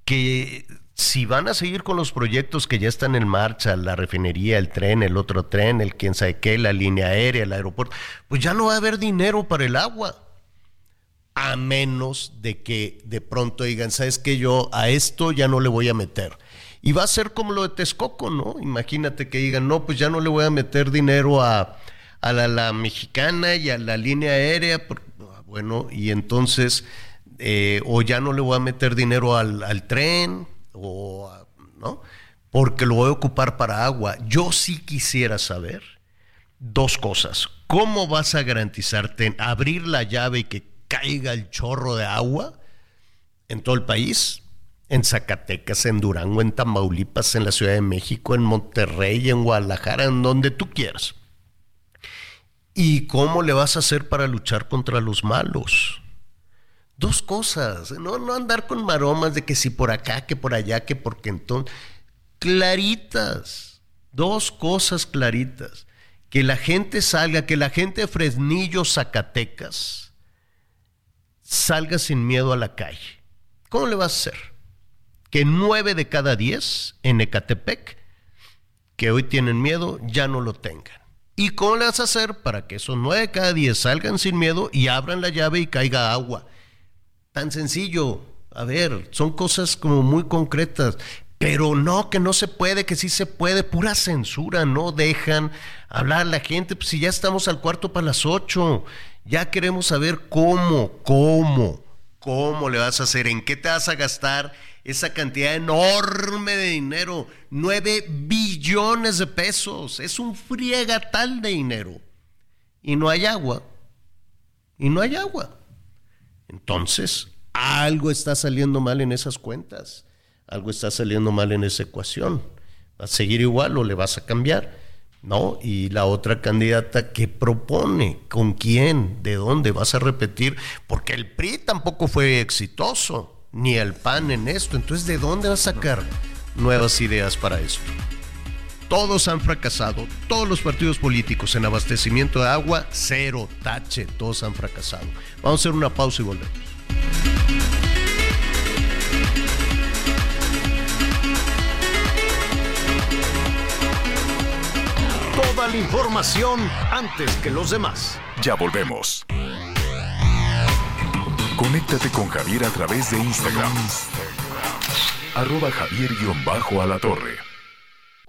que si van a seguir con los proyectos que ya están en marcha, la refinería, el tren, el otro tren, el quién sabe qué, la línea aérea, el aeropuerto, pues ya no va a haber dinero para el agua. A menos de que de pronto digan, ¿sabes qué? Yo a esto ya no le voy a meter. Y va a ser como lo de Texcoco, ¿no? Imagínate que digan, no, pues ya no le voy a meter dinero a, a la, la, mexicana y a la línea aérea. Bueno, y entonces, eh, o ya no le voy a meter dinero al, al tren, no porque lo voy a ocupar para agua. Yo sí quisiera saber dos cosas. ¿Cómo vas a garantizarte abrir la llave y que caiga el chorro de agua en todo el país? En Zacatecas, en Durango, en Tamaulipas, en la Ciudad de México, en Monterrey, en Guadalajara, en donde tú quieras. ¿Y cómo le vas a hacer para luchar contra los malos? Dos cosas, no, no andar con maromas de que si por acá, que por allá, que porque entonces. Claritas, dos cosas claritas. Que la gente salga, que la gente de Fresnillo, Zacatecas, salga sin miedo a la calle. ¿Cómo le vas a hacer? Que nueve de cada diez en Ecatepec, que hoy tienen miedo, ya no lo tengan. ¿Y cómo le vas a hacer para que esos nueve de cada diez salgan sin miedo y abran la llave y caiga agua? Tan sencillo. A ver, son cosas como muy concretas. Pero no, que no se puede, que sí se puede. Pura censura, no dejan hablar a la gente. Pues si ya estamos al cuarto para las ocho, ya queremos saber cómo, cómo, cómo le vas a hacer, en qué te vas a gastar esa cantidad enorme de dinero. Nueve billones de pesos. Es un friegatal de dinero. Y no hay agua. Y no hay agua. Entonces, algo está saliendo mal en esas cuentas, algo está saliendo mal en esa ecuación. ¿Va a seguir igual o le vas a cambiar? ¿No? Y la otra candidata que propone, con quién, de dónde vas a repetir, porque el PRI tampoco fue exitoso, ni el PAN en esto. Entonces, ¿de dónde vas a sacar nuevas ideas para esto? Todos han fracasado, todos los partidos políticos en abastecimiento de agua, cero, tache, todos han fracasado. Vamos a hacer una pausa y volvemos. Toda la información antes que los demás. Ya volvemos. Conéctate con Javier a través de Instagram. Arroba Javier-a la torre.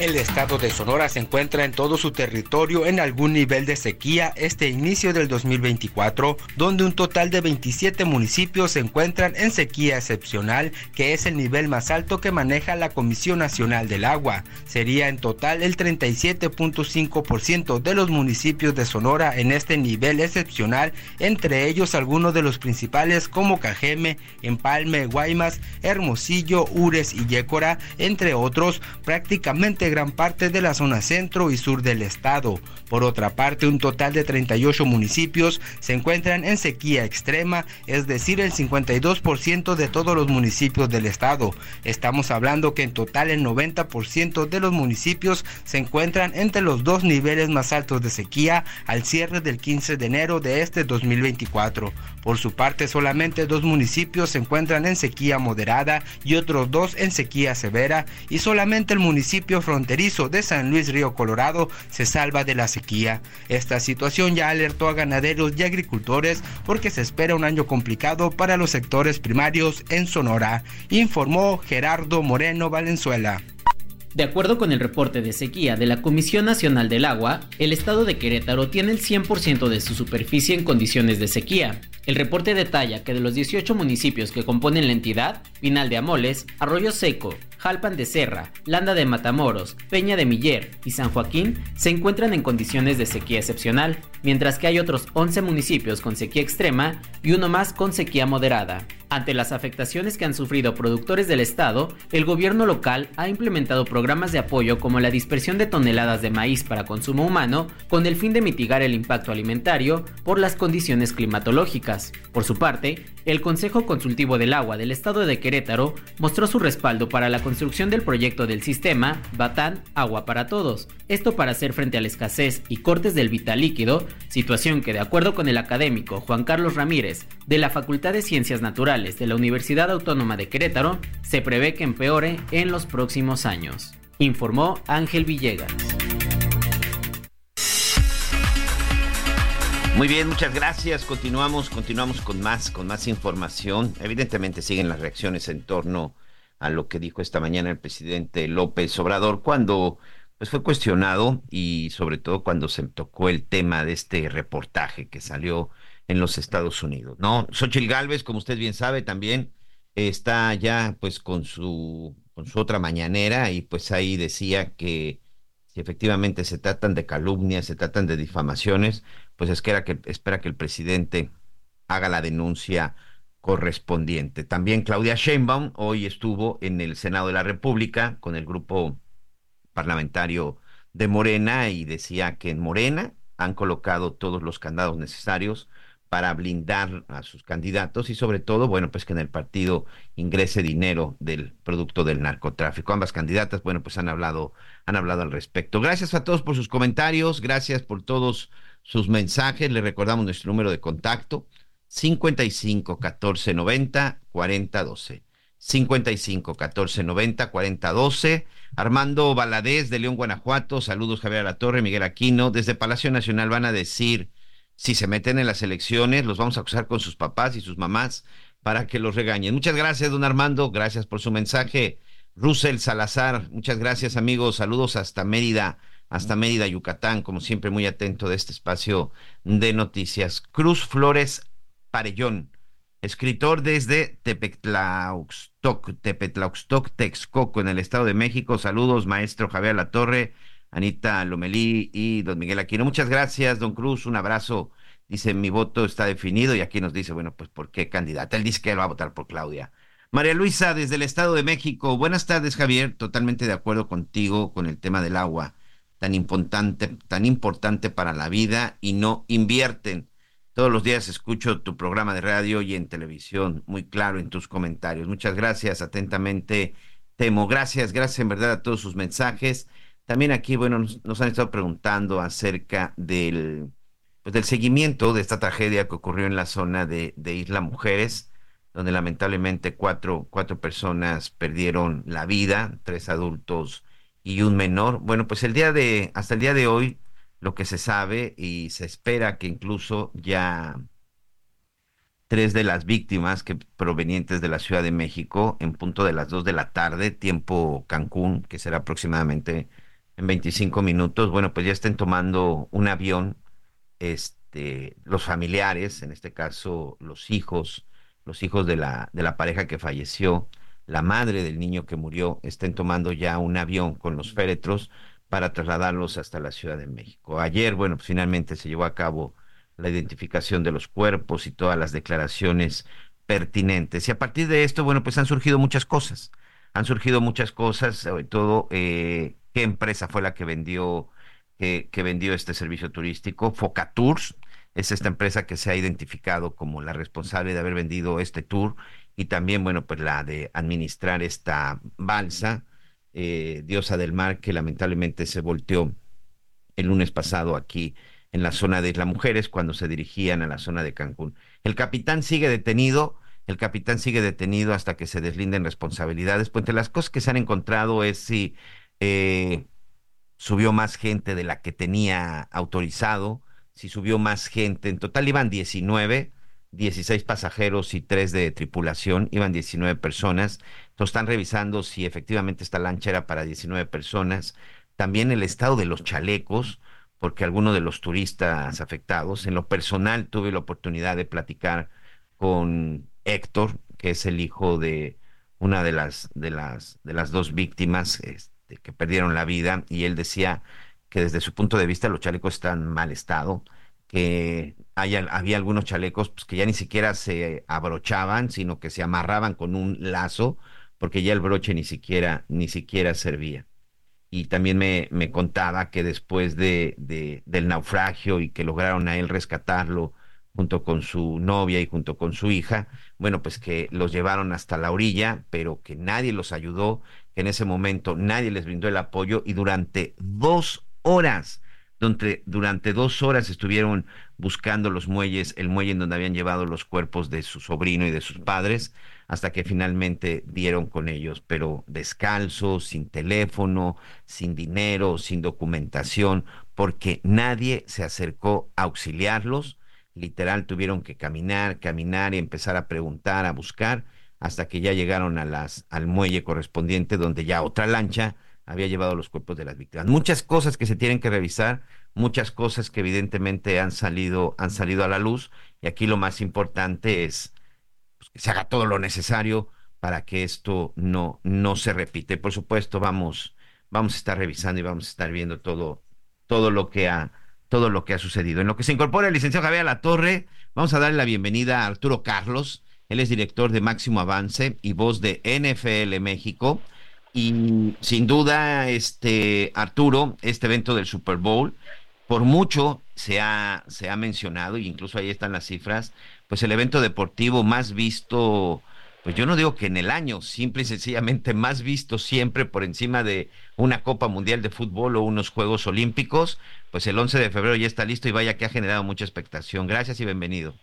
El estado de Sonora se encuentra en todo su territorio en algún nivel de sequía este inicio del 2024, donde un total de 27 municipios se encuentran en sequía excepcional, que es el nivel más alto que maneja la Comisión Nacional del Agua. Sería en total el 37.5% de los municipios de Sonora en este nivel excepcional, entre ellos algunos de los principales como Cajeme, Empalme, Guaymas, Hermosillo, Ures y Yécora, entre otros, prácticamente gran parte de la zona centro y sur del estado. Por otra parte, un total de 38 municipios se encuentran en sequía extrema, es decir, el 52% de todos los municipios del estado. Estamos hablando que en total el 90% de los municipios se encuentran entre los dos niveles más altos de sequía al cierre del 15 de enero de este 2024. Por su parte, solamente dos municipios se encuentran en sequía moderada y otros dos en sequía severa y solamente el municipio fronterizo de San Luis Río Colorado se salva de la Esta situación ya alertó a ganaderos y agricultores porque se espera un año complicado para los sectores primarios en Sonora, informó Gerardo Moreno Valenzuela. De acuerdo con el reporte de sequía de la Comisión Nacional del Agua, el estado de Querétaro tiene el 100% de su superficie en condiciones de sequía. El reporte detalla que de los 18 municipios que componen la entidad, Pinal de Amoles, Arroyo Seco, Jalpan de Serra, Landa de Matamoros, Peña de Miller y San Joaquín se encuentran en condiciones de sequía excepcional, mientras que hay otros 11 municipios con sequía extrema y uno más con sequía moderada. Ante las afectaciones que han sufrido productores del estado, el gobierno local ha implementado programas de apoyo como la dispersión de toneladas de maíz para consumo humano con el fin de mitigar el impacto alimentario por las condiciones climatológicas. Por su parte, el Consejo Consultivo del Agua del Estado de Querétaro mostró su respaldo para la construcción del proyecto del sistema Batán Agua para Todos, esto para hacer frente a la escasez y cortes del vital líquido, situación que de acuerdo con el académico Juan Carlos Ramírez de la Facultad de Ciencias Naturales de la Universidad Autónoma de Querétaro, se prevé que empeore en los próximos años, informó Ángel Villegas. Muy bien, muchas gracias. Continuamos, continuamos con más, con más información. Evidentemente siguen las reacciones en torno a lo que dijo esta mañana el presidente López Obrador cuando pues fue cuestionado y sobre todo cuando se tocó el tema de este reportaje que salió en los Estados Unidos, ¿no? Xochitl Galvez, como usted bien sabe, también está ya pues con su con su otra mañanera y pues ahí decía que si efectivamente se tratan de calumnias, se tratan de difamaciones, pues espera que, espera que el presidente haga la denuncia correspondiente. También Claudia Sheinbaum hoy estuvo en el Senado de la República con el grupo parlamentario de Morena y decía que en Morena han colocado todos los candados necesarios para blindar a sus candidatos y sobre todo, bueno, pues que en el partido ingrese dinero del producto del narcotráfico. Ambas candidatas, bueno, pues han hablado, han hablado al respecto. Gracias a todos por sus comentarios, gracias por todos sus mensajes. Le recordamos nuestro número de contacto, 55 14 90 40 12. 55 14 90 40 12. Armando Valadez de León, Guanajuato. Saludos, Javier La Torre, Miguel Aquino. Desde Palacio Nacional van a decir si se meten en las elecciones, los vamos a acusar con sus papás y sus mamás para que los regañen. Muchas gracias, don Armando. Gracias por su mensaje. Russell Salazar, muchas gracias, amigos. Saludos hasta Mérida hasta Mérida, Yucatán, como siempre muy atento de este espacio de noticias. Cruz Flores Parellón, escritor desde Tepetlauxtoc, Tepetlauxtoc, Texcoco, en el Estado de México. Saludos, maestro Javier Latorre, Anita Lomelí y don Miguel Aquino. Muchas gracias, don Cruz, un abrazo. Dice, mi voto está definido y aquí nos dice, bueno, pues ¿por qué candidata? Él dice que él va a votar por Claudia. María Luisa, desde el Estado de México. Buenas tardes, Javier. Totalmente de acuerdo contigo con el tema del agua tan importante, tan importante para la vida y no invierten. Todos los días escucho tu programa de radio y en televisión, muy claro en tus comentarios. Muchas gracias, atentamente, Temo. Gracias, gracias en verdad a todos sus mensajes. También aquí, bueno, nos, han estado preguntando acerca del, pues, del seguimiento de esta tragedia que ocurrió en la zona de, de Isla Mujeres. donde lamentablemente cuatro, cuatro personas perdieron la vida, tres adultos y un menor. Bueno, pues el día de, hasta el día de hoy, lo que se sabe y se espera que incluso ya tres de las víctimas que provenientes de la Ciudad de México en punto de las dos de la tarde, tiempo Cancún, que será aproximadamente en 25 minutos, bueno, pues ya estén tomando un avión, este, los familiares, en este caso los hijos, los hijos de la, de la pareja que falleció, la madre del niño que murió, estén tomando ya un avión con los féretros para trasladarlos hasta la Ciudad de México. Ayer, bueno, pues finalmente se llevó a cabo la identificación de los cuerpos y todas las declaraciones pertinentes. Y a partir de esto, bueno, pues han surgido muchas cosas. Han surgido muchas cosas, sobre todo eh, qué empresa fue la que vendió, que vendió este servicio turístico. Focatours es esta empresa que se ha identificado como la responsable de haber vendido este tour y también, bueno, pues la de administrar esta balsa, eh, Diosa del Mar, que lamentablemente se volteó el lunes pasado aquí en la zona de Isla Mujeres cuando se dirigían a la zona de Cancún. El capitán sigue detenido, el capitán sigue detenido hasta que se deslinden responsabilidades. Pues entre las cosas que se han encontrado es si eh, subió más gente de la que tenía autorizado, si subió más gente. En total iban 19, 16 pasajeros y 3 de tripulación, iban 19 personas. Entonces están revisando si efectivamente esta lancha era para 19 personas. También el estado de los chalecos, porque algunos de los turistas afectados, en lo personal tuve la oportunidad de platicar con Héctor, que es el hijo de una de las, de las, de las dos víctimas este, que perdieron la vida, y él decía que desde su punto de vista los chalecos están en mal estado, que había algunos chalecos pues, que ya ni siquiera se abrochaban, sino que se amarraban con un lazo, porque ya el broche ni siquiera, ni siquiera servía. Y también me, me contaba que después de, del naufragio y que lograron a él rescatarlo junto con su novia y junto con su hija, bueno, pues que los llevaron hasta la orilla, pero que nadie los ayudó, que en ese momento nadie les brindó el apoyo y durante dos horas, durante dos horas estuvieron buscando los muelles, el muelle en donde habían llevado los cuerpos de su sobrino y de sus padres, hasta que finalmente dieron con ellos, pero descalzos, sin teléfono, sin dinero, sin documentación, porque nadie se acercó a auxiliarlos. Literal tuvieron que caminar, caminar y empezar a preguntar, a buscar, hasta que ya llegaron a las, al muelle correspondiente, donde ya otra lancha había llevado los cuerpos de las víctimas. Muchas cosas que se tienen que revisar, muchas cosas que evidentemente han salido, han salido a la luz, y aquí lo más importante es pues, que se haga todo lo necesario para que esto no, no se repite. Por supuesto, vamos, vamos a estar revisando y vamos a estar viendo todo, todo lo que ha, todo lo que ha sucedido. En lo que se incorpora el licenciado Javier La Torre, vamos a darle la bienvenida a Arturo Carlos. Él es director de Máximo Avance y voz de NFL México. Y sin duda, este Arturo, este evento del Super Bowl, por mucho se ha, se ha mencionado, y incluso ahí están las cifras, pues el evento deportivo más visto, pues yo no digo que en el año, simple y sencillamente más visto siempre por encima de una Copa Mundial de Fútbol o unos Juegos Olímpicos, pues el 11 de febrero ya está listo y vaya que ha generado mucha expectación. Gracias y bienvenido.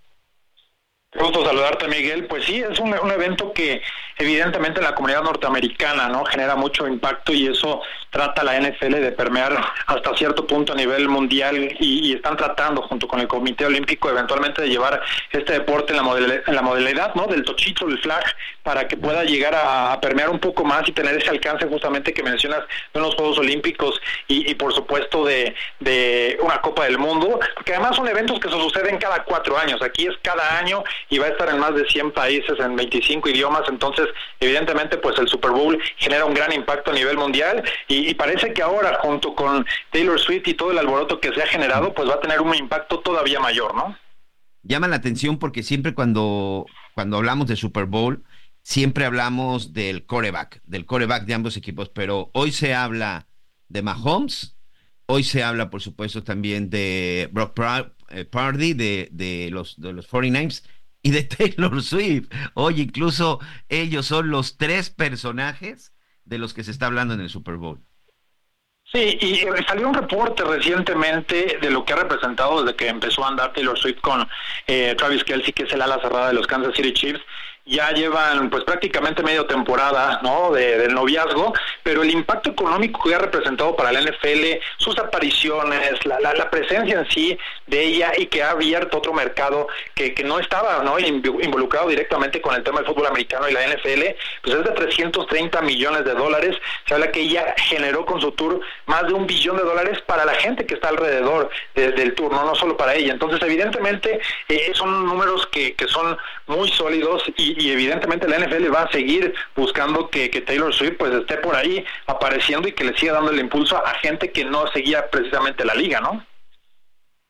Qué gusto saludarte, Miguel. Pues sí, es un, evento que evidentemente la comunidad norteamericana no genera mucho impacto y eso trata la NFL de permear hasta cierto punto a nivel mundial y, están tratando junto con el Comité Olímpico eventualmente de llevar este deporte en la, en la modalidad ¿no? del tochito, del flag, para que pueda llegar a, permear un poco más y tener ese alcance justamente que mencionas de los Juegos Olímpicos y, por supuesto de, de una Copa del Mundo, porque además son eventos que se suceden cada cuatro años. Aquí es cada año y va a estar en más de 100 países, en 25 idiomas, entonces evidentemente pues el Super Bowl genera un gran impacto a nivel mundial. Y, parece que ahora junto con Taylor Swift y todo el alboroto que se ha generado pues va a tener un impacto todavía mayor, ¿no? Llama la atención porque siempre cuando, cuando hablamos de Super Bowl, siempre hablamos del coreback, del coreback de ambos equipos, pero hoy se habla de Mahomes, hoy se habla por supuesto también de Brock eh, Party, de, de, los, de los 49ers, y de *laughs* Taylor Swift. Oye, incluso ellos son los tres personajes de los que se está hablando en el Super Bowl. Sí, y eh, salió un reporte recientemente de lo que ha representado desde que empezó a andar Taylor Swift con eh, Travis Kelsey, que es el ala cerrada de los Kansas City Chiefs, ya llevan pues prácticamente medio temporada ¿no? De, del noviazgo, pero el impacto económico que ha representado para la NFL, sus apariciones, la, la, presencia en sí de ella y que ha abierto otro mercado que, que no estaba ¿no? involucrado directamente con el tema del fútbol americano y la NFL, pues es de 330 millones de dólares. Se habla que ella generó con su tour más de un billón de dólares para la gente que está alrededor del tour, no, no solo para ella. Entonces, evidentemente, eh, son números que, que son muy sólidos y, y, evidentemente la NFL va a seguir buscando que, Taylor Swift pues esté por ahí apareciendo y que le siga dando el impulso a gente que no seguía precisamente la liga, ¿no?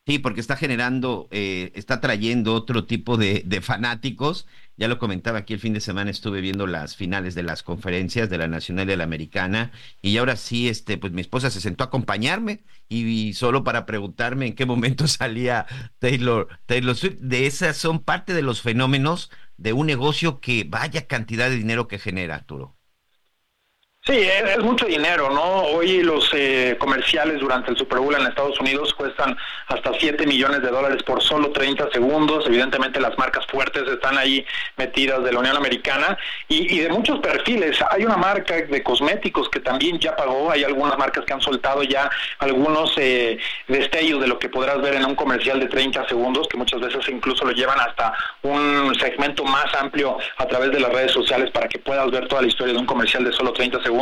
Sí, porque está generando, eh, está trayendo otro tipo de, fanáticos. Ya lo comentaba aquí el fin de semana, estuve viendo las finales de las conferencias de la Nacional y de la Americana, y ahora sí, este, pues mi esposa se sentó a acompañarme y, solo para preguntarme en qué momento *laughs* salía Taylor, Taylor Swift. De esas son parte de los fenómenos de un negocio que vaya cantidad de dinero que genera, Arturo. Sí, es, mucho dinero, ¿no? Hoy los eh, comerciales durante el Super Bowl en Estados Unidos cuestan hasta 7 millones de dólares por solo 30 segundos. Evidentemente las marcas fuertes están ahí metidas de la Unión Americana y, de muchos perfiles. Hay una marca de cosméticos que también ya pagó, hay algunas marcas que han soltado ya algunos eh, destellos de lo que podrás ver en un comercial de 30 segundos, que muchas veces incluso lo llevan hasta un segmento más amplio a través de las redes sociales para que puedas ver toda la historia de un comercial de solo 30 segundos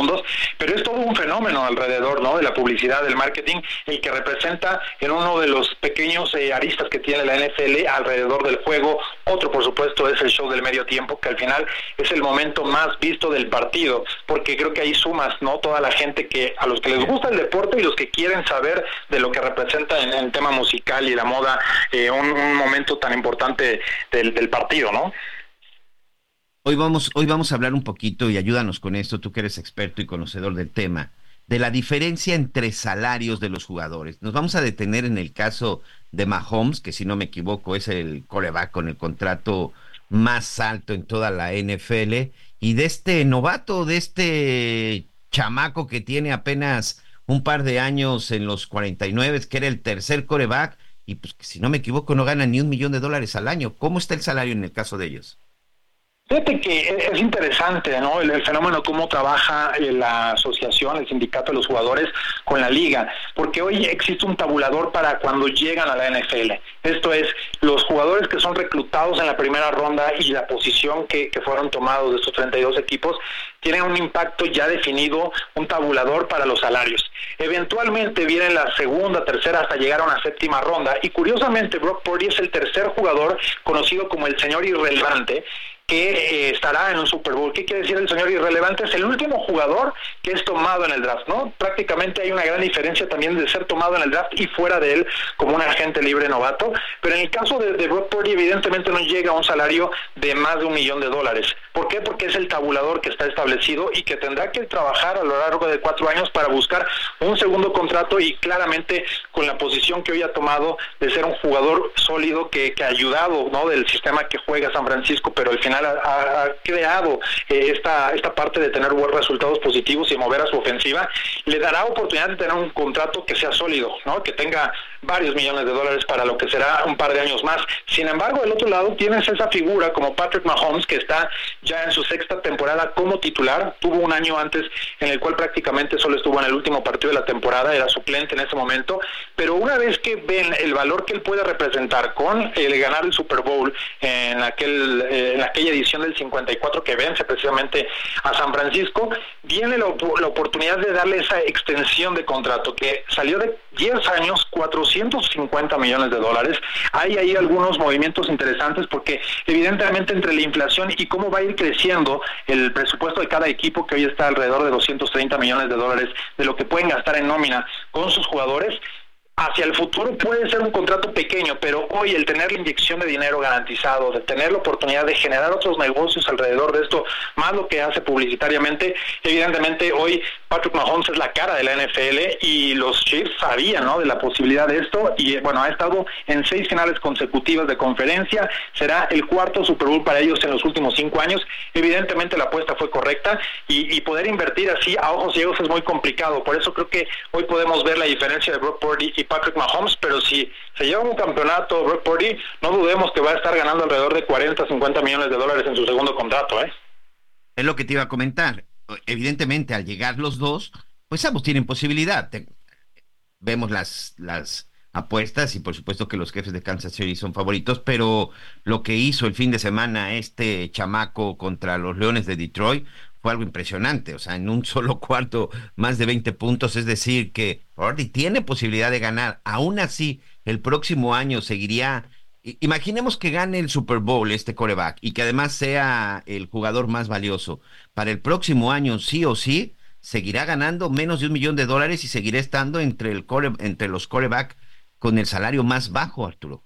pero es todo un fenómeno alrededor ¿no? de la publicidad, del marketing, el que representa en uno de los pequeños eh, aristas que tiene la NFL alrededor del juego. Otro, por supuesto, es el show del medio tiempo, que al final es el momento más visto del partido, porque creo que ahí sumas ¿no? toda la gente que a los que les gusta el deporte y los que quieren saber de lo que representa en el tema musical y la moda eh, un, momento tan importante del partido, ¿no? Hoy vamos, hoy vamos a hablar un poquito y ayúdanos con esto, tú que eres experto y conocedor del tema, de la diferencia entre salarios de los jugadores. Nos vamos a detener en el caso de Mahomes, que si no me equivoco es el coreback con el contrato más alto en toda la NFL, y de este novato, de este chamaco que tiene apenas un par de años en los 49, que era el tercer coreback, y pues si no me equivoco no gana ni un millón de dólares al año. ¿Cómo está el salario en el caso de ellos? Fíjate que es interesante, ¿no? El, fenómeno cómo trabaja eh, la asociación, el sindicato de los jugadores con la liga, porque hoy existe un tabulador para cuando llegan a la NFL. Esto es, los jugadores que son reclutados en la primera ronda y la posición que, que fueron tomados de estos 32 equipos tienen un impacto ya definido, un tabulador para los salarios. Eventualmente viene la segunda, tercera, hasta llegar a una séptima ronda. Y curiosamente, Brock Purdy es el tercer jugador conocido como el señor irrelevante que eh, estará en un Super Bowl. ¿Qué quiere decir el señor irrelevante? Es el último jugador que es tomado en el draft, ¿no? Prácticamente hay una gran diferencia también de ser tomado en el draft y fuera de él como un agente libre novato. Pero en el caso de, de Brock Purdy, evidentemente no llega a un salario de más de un millón de dólares. ¿Por qué? Porque es el tabulador que está establecido y que tendrá que trabajar a lo largo de cuatro años para buscar un segundo contrato y claramente con la posición que hoy ha tomado de ser un jugador sólido que, que ha ayudado ¿no? del sistema que juega San Francisco, pero al final ha, creado eh, esta, esta parte de tener buenos resultados positivos y mover a su ofensiva, le dará oportunidad de tener un contrato que sea sólido, ¿no? que tenga varios millones de dólares para lo que será un par de años más. Sin embargo, del otro lado tienes esa figura como Patrick Mahomes, que está ya en su sexta temporada como titular. Tuvo un año antes en el cual prácticamente solo estuvo en el último partido de la temporada, era suplente en ese momento. Pero una vez que ven el valor que él puede representar con el ganar el Super Bowl en, aquel, eh, en aquella edición del 54 que vence precisamente a San Francisco, viene la, la oportunidad de darle esa extensión de contrato que salió de 10 años, 450 millones de dólares. Hay ahí algunos movimientos interesantes porque evidentemente entre la inflación y cómo va a ir creciendo el presupuesto de cada equipo que hoy está alrededor de 230 millones de dólares de lo que pueden gastar en nómina con sus jugadores, hacia el futuro puede ser un contrato pequeño, pero hoy el tener la inyección de dinero garantizado, de tener la oportunidad de generar otros negocios alrededor de esto, más lo que hace publicitariamente, evidentemente hoy Patrick Mahomes es la cara de la NFL y los Chiefs sabían ¿no? de la posibilidad de esto y bueno, ha estado en seis finales consecutivas de conferencia, será el cuarto Super Bowl para ellos en los últimos cinco años, evidentemente la apuesta fue correcta y, poder invertir así a ojos ciegos es muy complicado, por eso creo que hoy podemos ver la diferencia de Brock Purdy y Patrick Mahomes, pero si se lleva un campeonato Brock Purdy, no dudemos que va a estar ganando alrededor de 40, 50 millones de dólares en su segundo contrato, ¿eh? Es lo que te iba a comentar. Evidentemente, al llegar los dos, pues ambos tienen posibilidad. vemos las, las apuestas y por supuesto que los jefes de Kansas City son favoritos, pero lo que hizo el fin de semana este chamaco contra los Leones de Detroit algo impresionante, o sea, en un *laughs* solo cuarto más de 20 puntos, es decir, que Ordi tiene posibilidad de ganar, aún así el próximo año seguiría, imaginemos que gane el Super Bowl este coreback y que además sea el jugador más valioso, para el próximo año sí o sí seguirá ganando menos de un millón de dólares y seguirá estando entre, el core, entre los coreback con el salario más bajo, Arturo.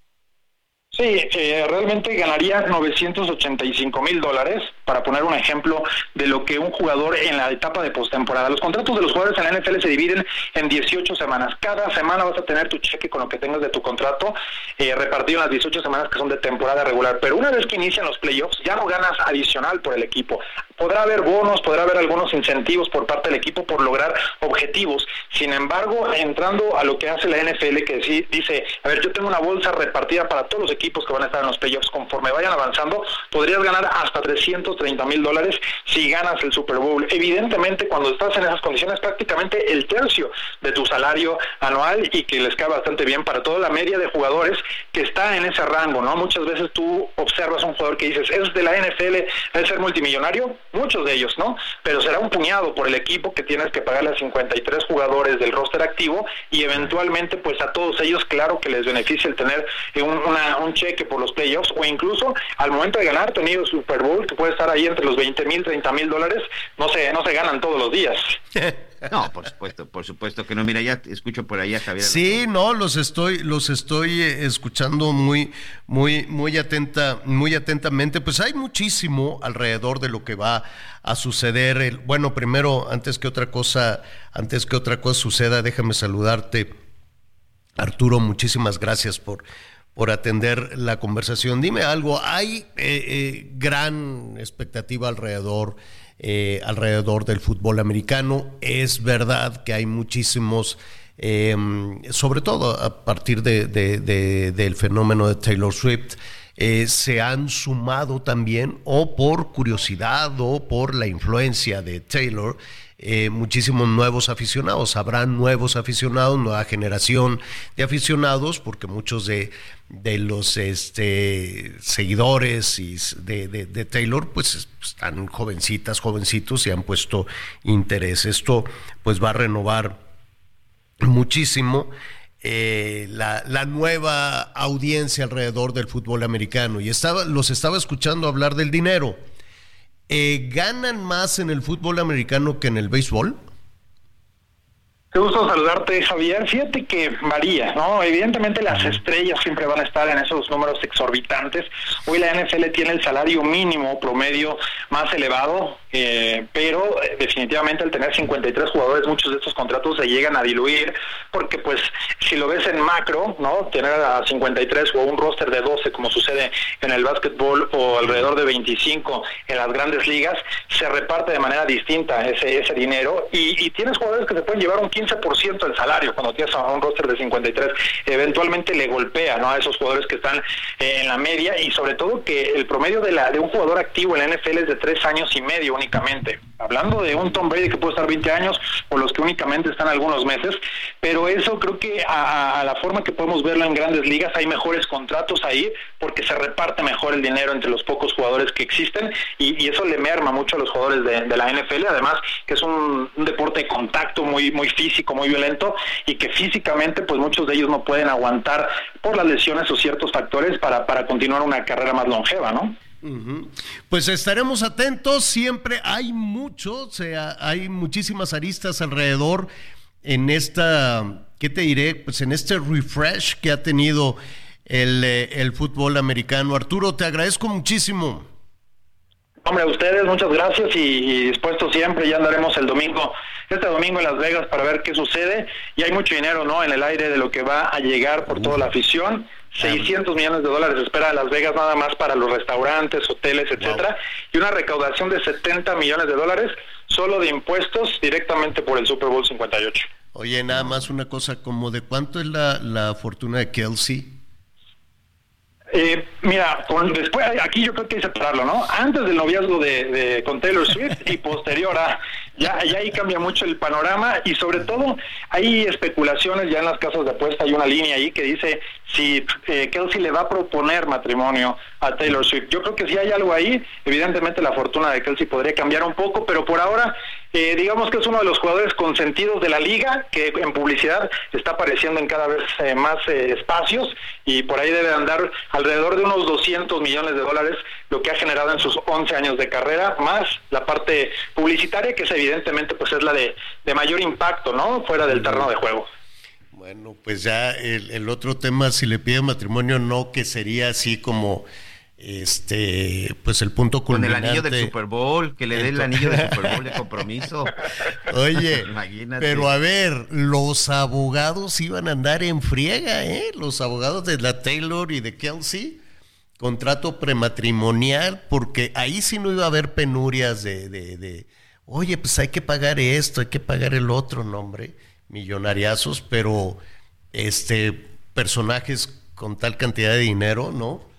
Sí, eh, realmente ganaría 985 mil dólares, para poner un ejemplo de lo que un jugador en la etapa de postemporada. Los contratos de los jugadores en la NFL se dividen en 18 semanas. Cada semana vas a tener tu cheque con lo que tengas de tu contrato eh, repartido en las 18 semanas que son de temporada regular. Pero una vez que inician los playoffs, ya no ganas adicional por el equipo. Podrá haber bonos, podrá haber algunos incentivos por parte del equipo por lograr objetivos. Sin embargo, entrando a lo que hace la NFL, que dice, a ver, yo tengo una bolsa repartida para todos los equipos que van a estar en los playoffs. Conforme vayan avanzando, podrías ganar hasta 330 mil dólares si ganas el Super Bowl. Evidentemente, cuando estás en esas condiciones, prácticamente el tercio de tu salario anual y que les cae bastante bien para toda la media de jugadores que está en ese rango, ¿no? Muchas veces tú observas a un jugador que dices, es de la NFL, debe ser multimillonario, muchos de ellos, ¿no? Pero será un puñado por el equipo que tienes que pagarle a 53 jugadores del roster activo y eventualmente, pues a todos ellos, claro que les beneficia el tener un, una, un cheque por los playoffs o incluso al momento de ganar tenido Super Bowl que puede estar ahí entre los 20 mil, 30 mil dólares, no se, no se ganan todos los días. *laughs* *laughs* No, por supuesto, por supuesto que no. Mira, ya escucho por ahí a Javier. Sí, no, los estoy, los estoy eh, escuchando muy, muy, muy atenta, muy atentamente. Pues hay muchísimo alrededor de lo que va a suceder. bueno, primero, antes que otra cosa, antes que otra cosa suceda, déjame saludarte, Arturo. Muchísimas gracias por por atender la conversación. Dime algo, hay eh, eh, gran expectativa alrededor, eh, alrededor del fútbol americano. Es verdad que hay muchísimos, em, sobre todo a partir de, del fenómeno de Taylor Swift, se han sumado también, o por curiosidad o por la influencia de Taylor, eh, muchísimos nuevos aficionados. Habrá nuevos aficionados, nueva generación de aficionados, porque muchos de, los este, seguidores y de, Taylor, pues están jovencitas, jovencitos y han puesto interés. Esto pues va a renovar muchísimo. Eh, la, la, nueva audiencia alrededor del fútbol americano y estaba, los estaba escuchando hablar del dinero. Eh, ¿ganan más en el fútbol americano que en el béisbol? Qué gusto saludarte, Javier. Fíjate que María, ¿no? Evidentemente las estrellas siempre van a estar en esos números exorbitantes. Hoy la NFL tiene el salario mínimo promedio más elevado, eh, pero eh, definitivamente al tener 53 jugadores, muchos de estos contratos se llegan a diluir, porque pues si lo ves en macro, ¿no? Tener a 53 o un roster de 12, como sucede en el básquetbol, o alrededor de 25 en las grandes ligas, se reparte de manera distinta ese, ese dinero y, tienes jugadores que se pueden llevar un 15% del salario cuando tienes a un roster de 53. Eventualmente le golpea ¿no? a esos jugadores que están eh, en la media y sobre todo que el promedio de, la, de un jugador activo en la NFL es de tres años y medio únicamente. Hablando de un Tom Brady que puede estar 20 años o los que únicamente están algunos meses, pero eso creo que a, la forma que podemos verlo en grandes ligas hay mejores contratos ahí porque se reparte mejor el dinero entre los pocos jugadores que existen y, eso le merma mucho a los jugadores de, la NFL, además que es un, un deporte de contacto muy, muy físico muy violento y que físicamente pues muchos de ellos no pueden aguantar por las lesiones o ciertos factores para, para continuar una carrera más longeva, ¿no? Pues estaremos atentos, siempre hay mucho, o sea, hay muchísimas aristas alrededor en esta, ¿qué te diré? Pues en este refresh que ha tenido el, eh, el fútbol americano. Arturo, te agradezco muchísimo. Hombre, a ustedes muchas gracias y, dispuesto siempre, ya andaremos el domingo, este domingo en Las Vegas para ver qué sucede y hay mucho dinero no en el aire de lo que va a llegar por toda la afición. 600 millones de dólares espera Las Vegas nada más para los restaurantes, hoteles, etcétera, y una recaudación de 70 millones de dólares solo de impuestos directamente por el Super Bowl 58. Oye, nada más una cosa, como de cuánto es la, la fortuna de Kelsey? Eh, mira, con, después aquí yo creo que hay que separarlo, ¿no? Antes del noviazgo de, de, con Taylor Swift y posterior a, ya, ya ahí cambia mucho el panorama y sobre todo hay especulaciones ya en las casas de apuesta, hay una línea ahí que dice si eh, Kelsey le va a proponer matrimonio a Taylor Swift. Yo creo que si hay algo ahí, evidentemente la fortuna de Kelsey podría cambiar un poco, pero por ahora eh, digamos que es uno de los jugadores consentidos de la liga, que en publicidad está apareciendo en cada vez eh, más eh, espacios y por ahí debe andar alrededor de unos 200 millones de dólares, lo que ha generado en sus 11 años de carrera, más la parte publicitaria, que es evidentemente pues es la de, de mayor impacto, ¿no? Fuera del terreno de juego. Bueno, pues ya el, el otro tema, si le pide matrimonio, no, que sería así como este pues el punto culminante. Con el anillo del Super Bowl, que le dé el anillo del Super Bowl de *laughs* compromiso. Oye, pero a ver, los abogados iban a andar en friega, ¿eh? Los abogados de la Taylor y de Kelsey, contrato prematrimonial, porque ahí sí no iba a haber penurias de, de, de oye, pues hay que pagar esto, hay que pagar el otro, nombre, millonariazos, pero este personajes con tal cantidad de dinero, ¿no?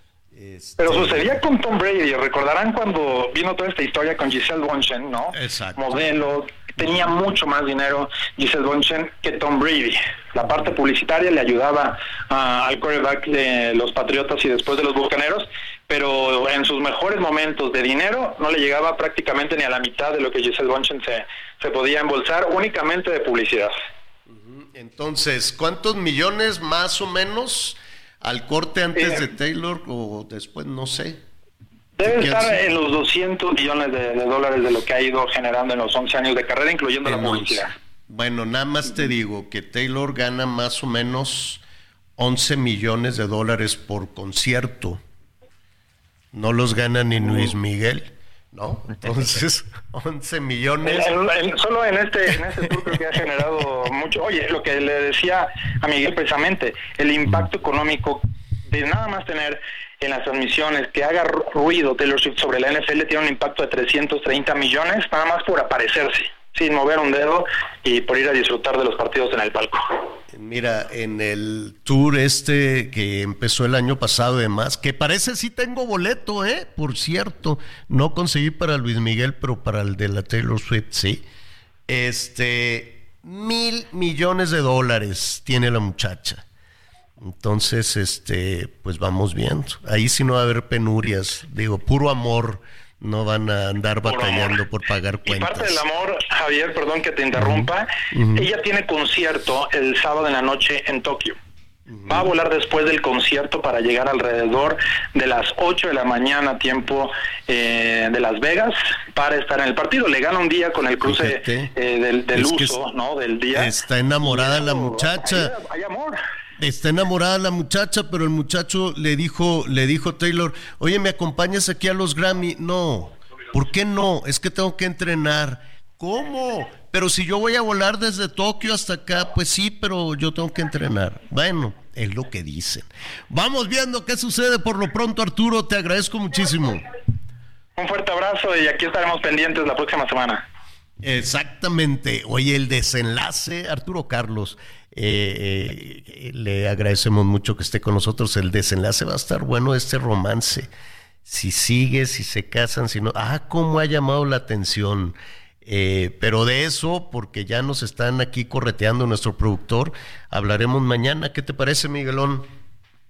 Este... Pero sucedía con Tom Brady, recordarán cuando vino toda esta historia con Giselle Bonchen, ¿no? Exacto. Modelo, tenía mucho más dinero Giselle Bonchen que Tom Brady. La parte publicitaria le ayudaba uh, al quarterback de los Patriotas y después de los Bucaneros, pero en sus mejores momentos de dinero no le llegaba prácticamente ni a la mitad de lo que Giselle Bonchen se, se podía embolsar únicamente de publicidad. Entonces, ¿cuántos millones más o menos? Al corte antes de Taylor o después, no sé. Debe estar en los 200 millones de, de, dólares de lo que ha ido generando en los 11 años de carrera, incluyendo en la publicidad. Bueno, nada más te digo que Taylor gana más o menos 11 millones de dólares por concierto. No los gana ni Luis Miguel. ¿No? *laughs* Entonces, 11 millones. El, el, solo en este, en este tour creo que ha generado mucho. Oye, lo que le decía a Miguel precisamente, el impacto económico de nada más tener en las transmisiones que haga ruido Taylor Swift sobre la NFL tiene un impacto de 330 millones, nada más por aparecerse, sin mover un dedo y por ir a disfrutar de los partidos en el palco. Mira, en el tour este que empezó el año pasado y demás, que parece sí tengo boleto, ¿eh? Por cierto, no conseguí para Luis Miguel, pero para el de la Taylor Swift, sí. Este, mil millones de dólares tiene la muchacha. Entonces, este, pues vamos viendo. Ahí sí no va a haber penurias, digo, puro amor no van a andar batallando por, por pagar cuentas. Y parte del amor, Javier, perdón que te interrumpa, uh -huh. ella tiene concierto el sábado en la noche en Tokio. Uh -huh. Va a volar después del concierto para llegar alrededor de las 8 de la mañana, tiempo eh, de Las Vegas, para estar en el partido. Le gana un día con el cruce eh, del, del uso, ¿no? Del día. Está enamorada la muchacha. Hay, hay amor está enamorada la muchacha, pero el muchacho le dijo, le dijo Taylor, oye, ¿me acompañas aquí a los Grammy? No, ¿por qué no? Es que tengo que entrenar. ¿Cómo? Pero si yo voy a volar desde Tokio hasta acá, pues sí, pero yo tengo que entrenar. Bueno, es lo que dicen. Vamos viendo qué sucede por lo pronto, Arturo, te agradezco muchísimo. Un fuerte abrazo y aquí estaremos pendientes la próxima semana. Exactamente. Oye, el desenlace, Arturo Carlos, eh, eh, le agradecemos mucho que esté con nosotros. El desenlace va a estar bueno este romance. Si sigue, si se casan, si no. Ah, cómo ha llamado la atención. Eh, pero de eso, porque ya nos están aquí correteando nuestro productor, hablaremos mañana. ¿Qué te parece, Miguelón?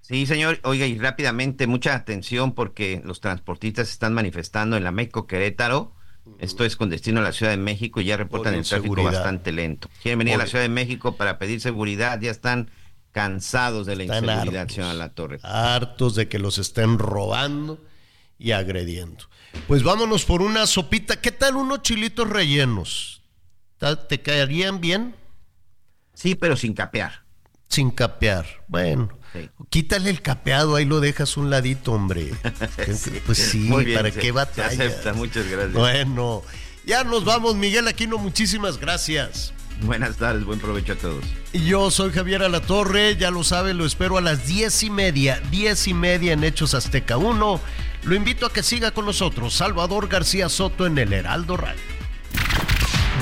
Sí, señor. Oiga, y rápidamente, mucha atención porque los transportistas están manifestando en la México Querétaro. Esto es con destino a la Ciudad de México y ya reportan el tráfico seguridad. bastante lento. Quieren venir Oye. a la Ciudad de México para pedir seguridad, ya están cansados de la están inseguridad, hartos, señor La Torre. Hartos de que los estén robando y agrediendo. Pues vámonos por una sopita. ¿Qué tal unos chilitos rellenos? ¿Te caerían bien? Sí, pero sin capear. Sin capear. Bueno. Sí. Quítale el capeado, ahí lo dejas un ladito, hombre. *laughs* sí. Pues sí, bien, ¿para qué batalla? acepta, muchas gracias. Bueno, ya nos vamos, Miguel Aquino, muchísimas gracias. Buenas tardes, buen provecho a todos. Yo soy Javier Alatorre, ya lo sabe, lo espero a las diez y media, diez y media en Hechos Azteca 1. Lo invito a que siga con nosotros, Salvador García Soto en el Heraldo Radio.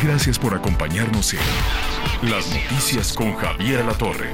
Gracias por acompañarnos en Las Noticias con Javier La Torre.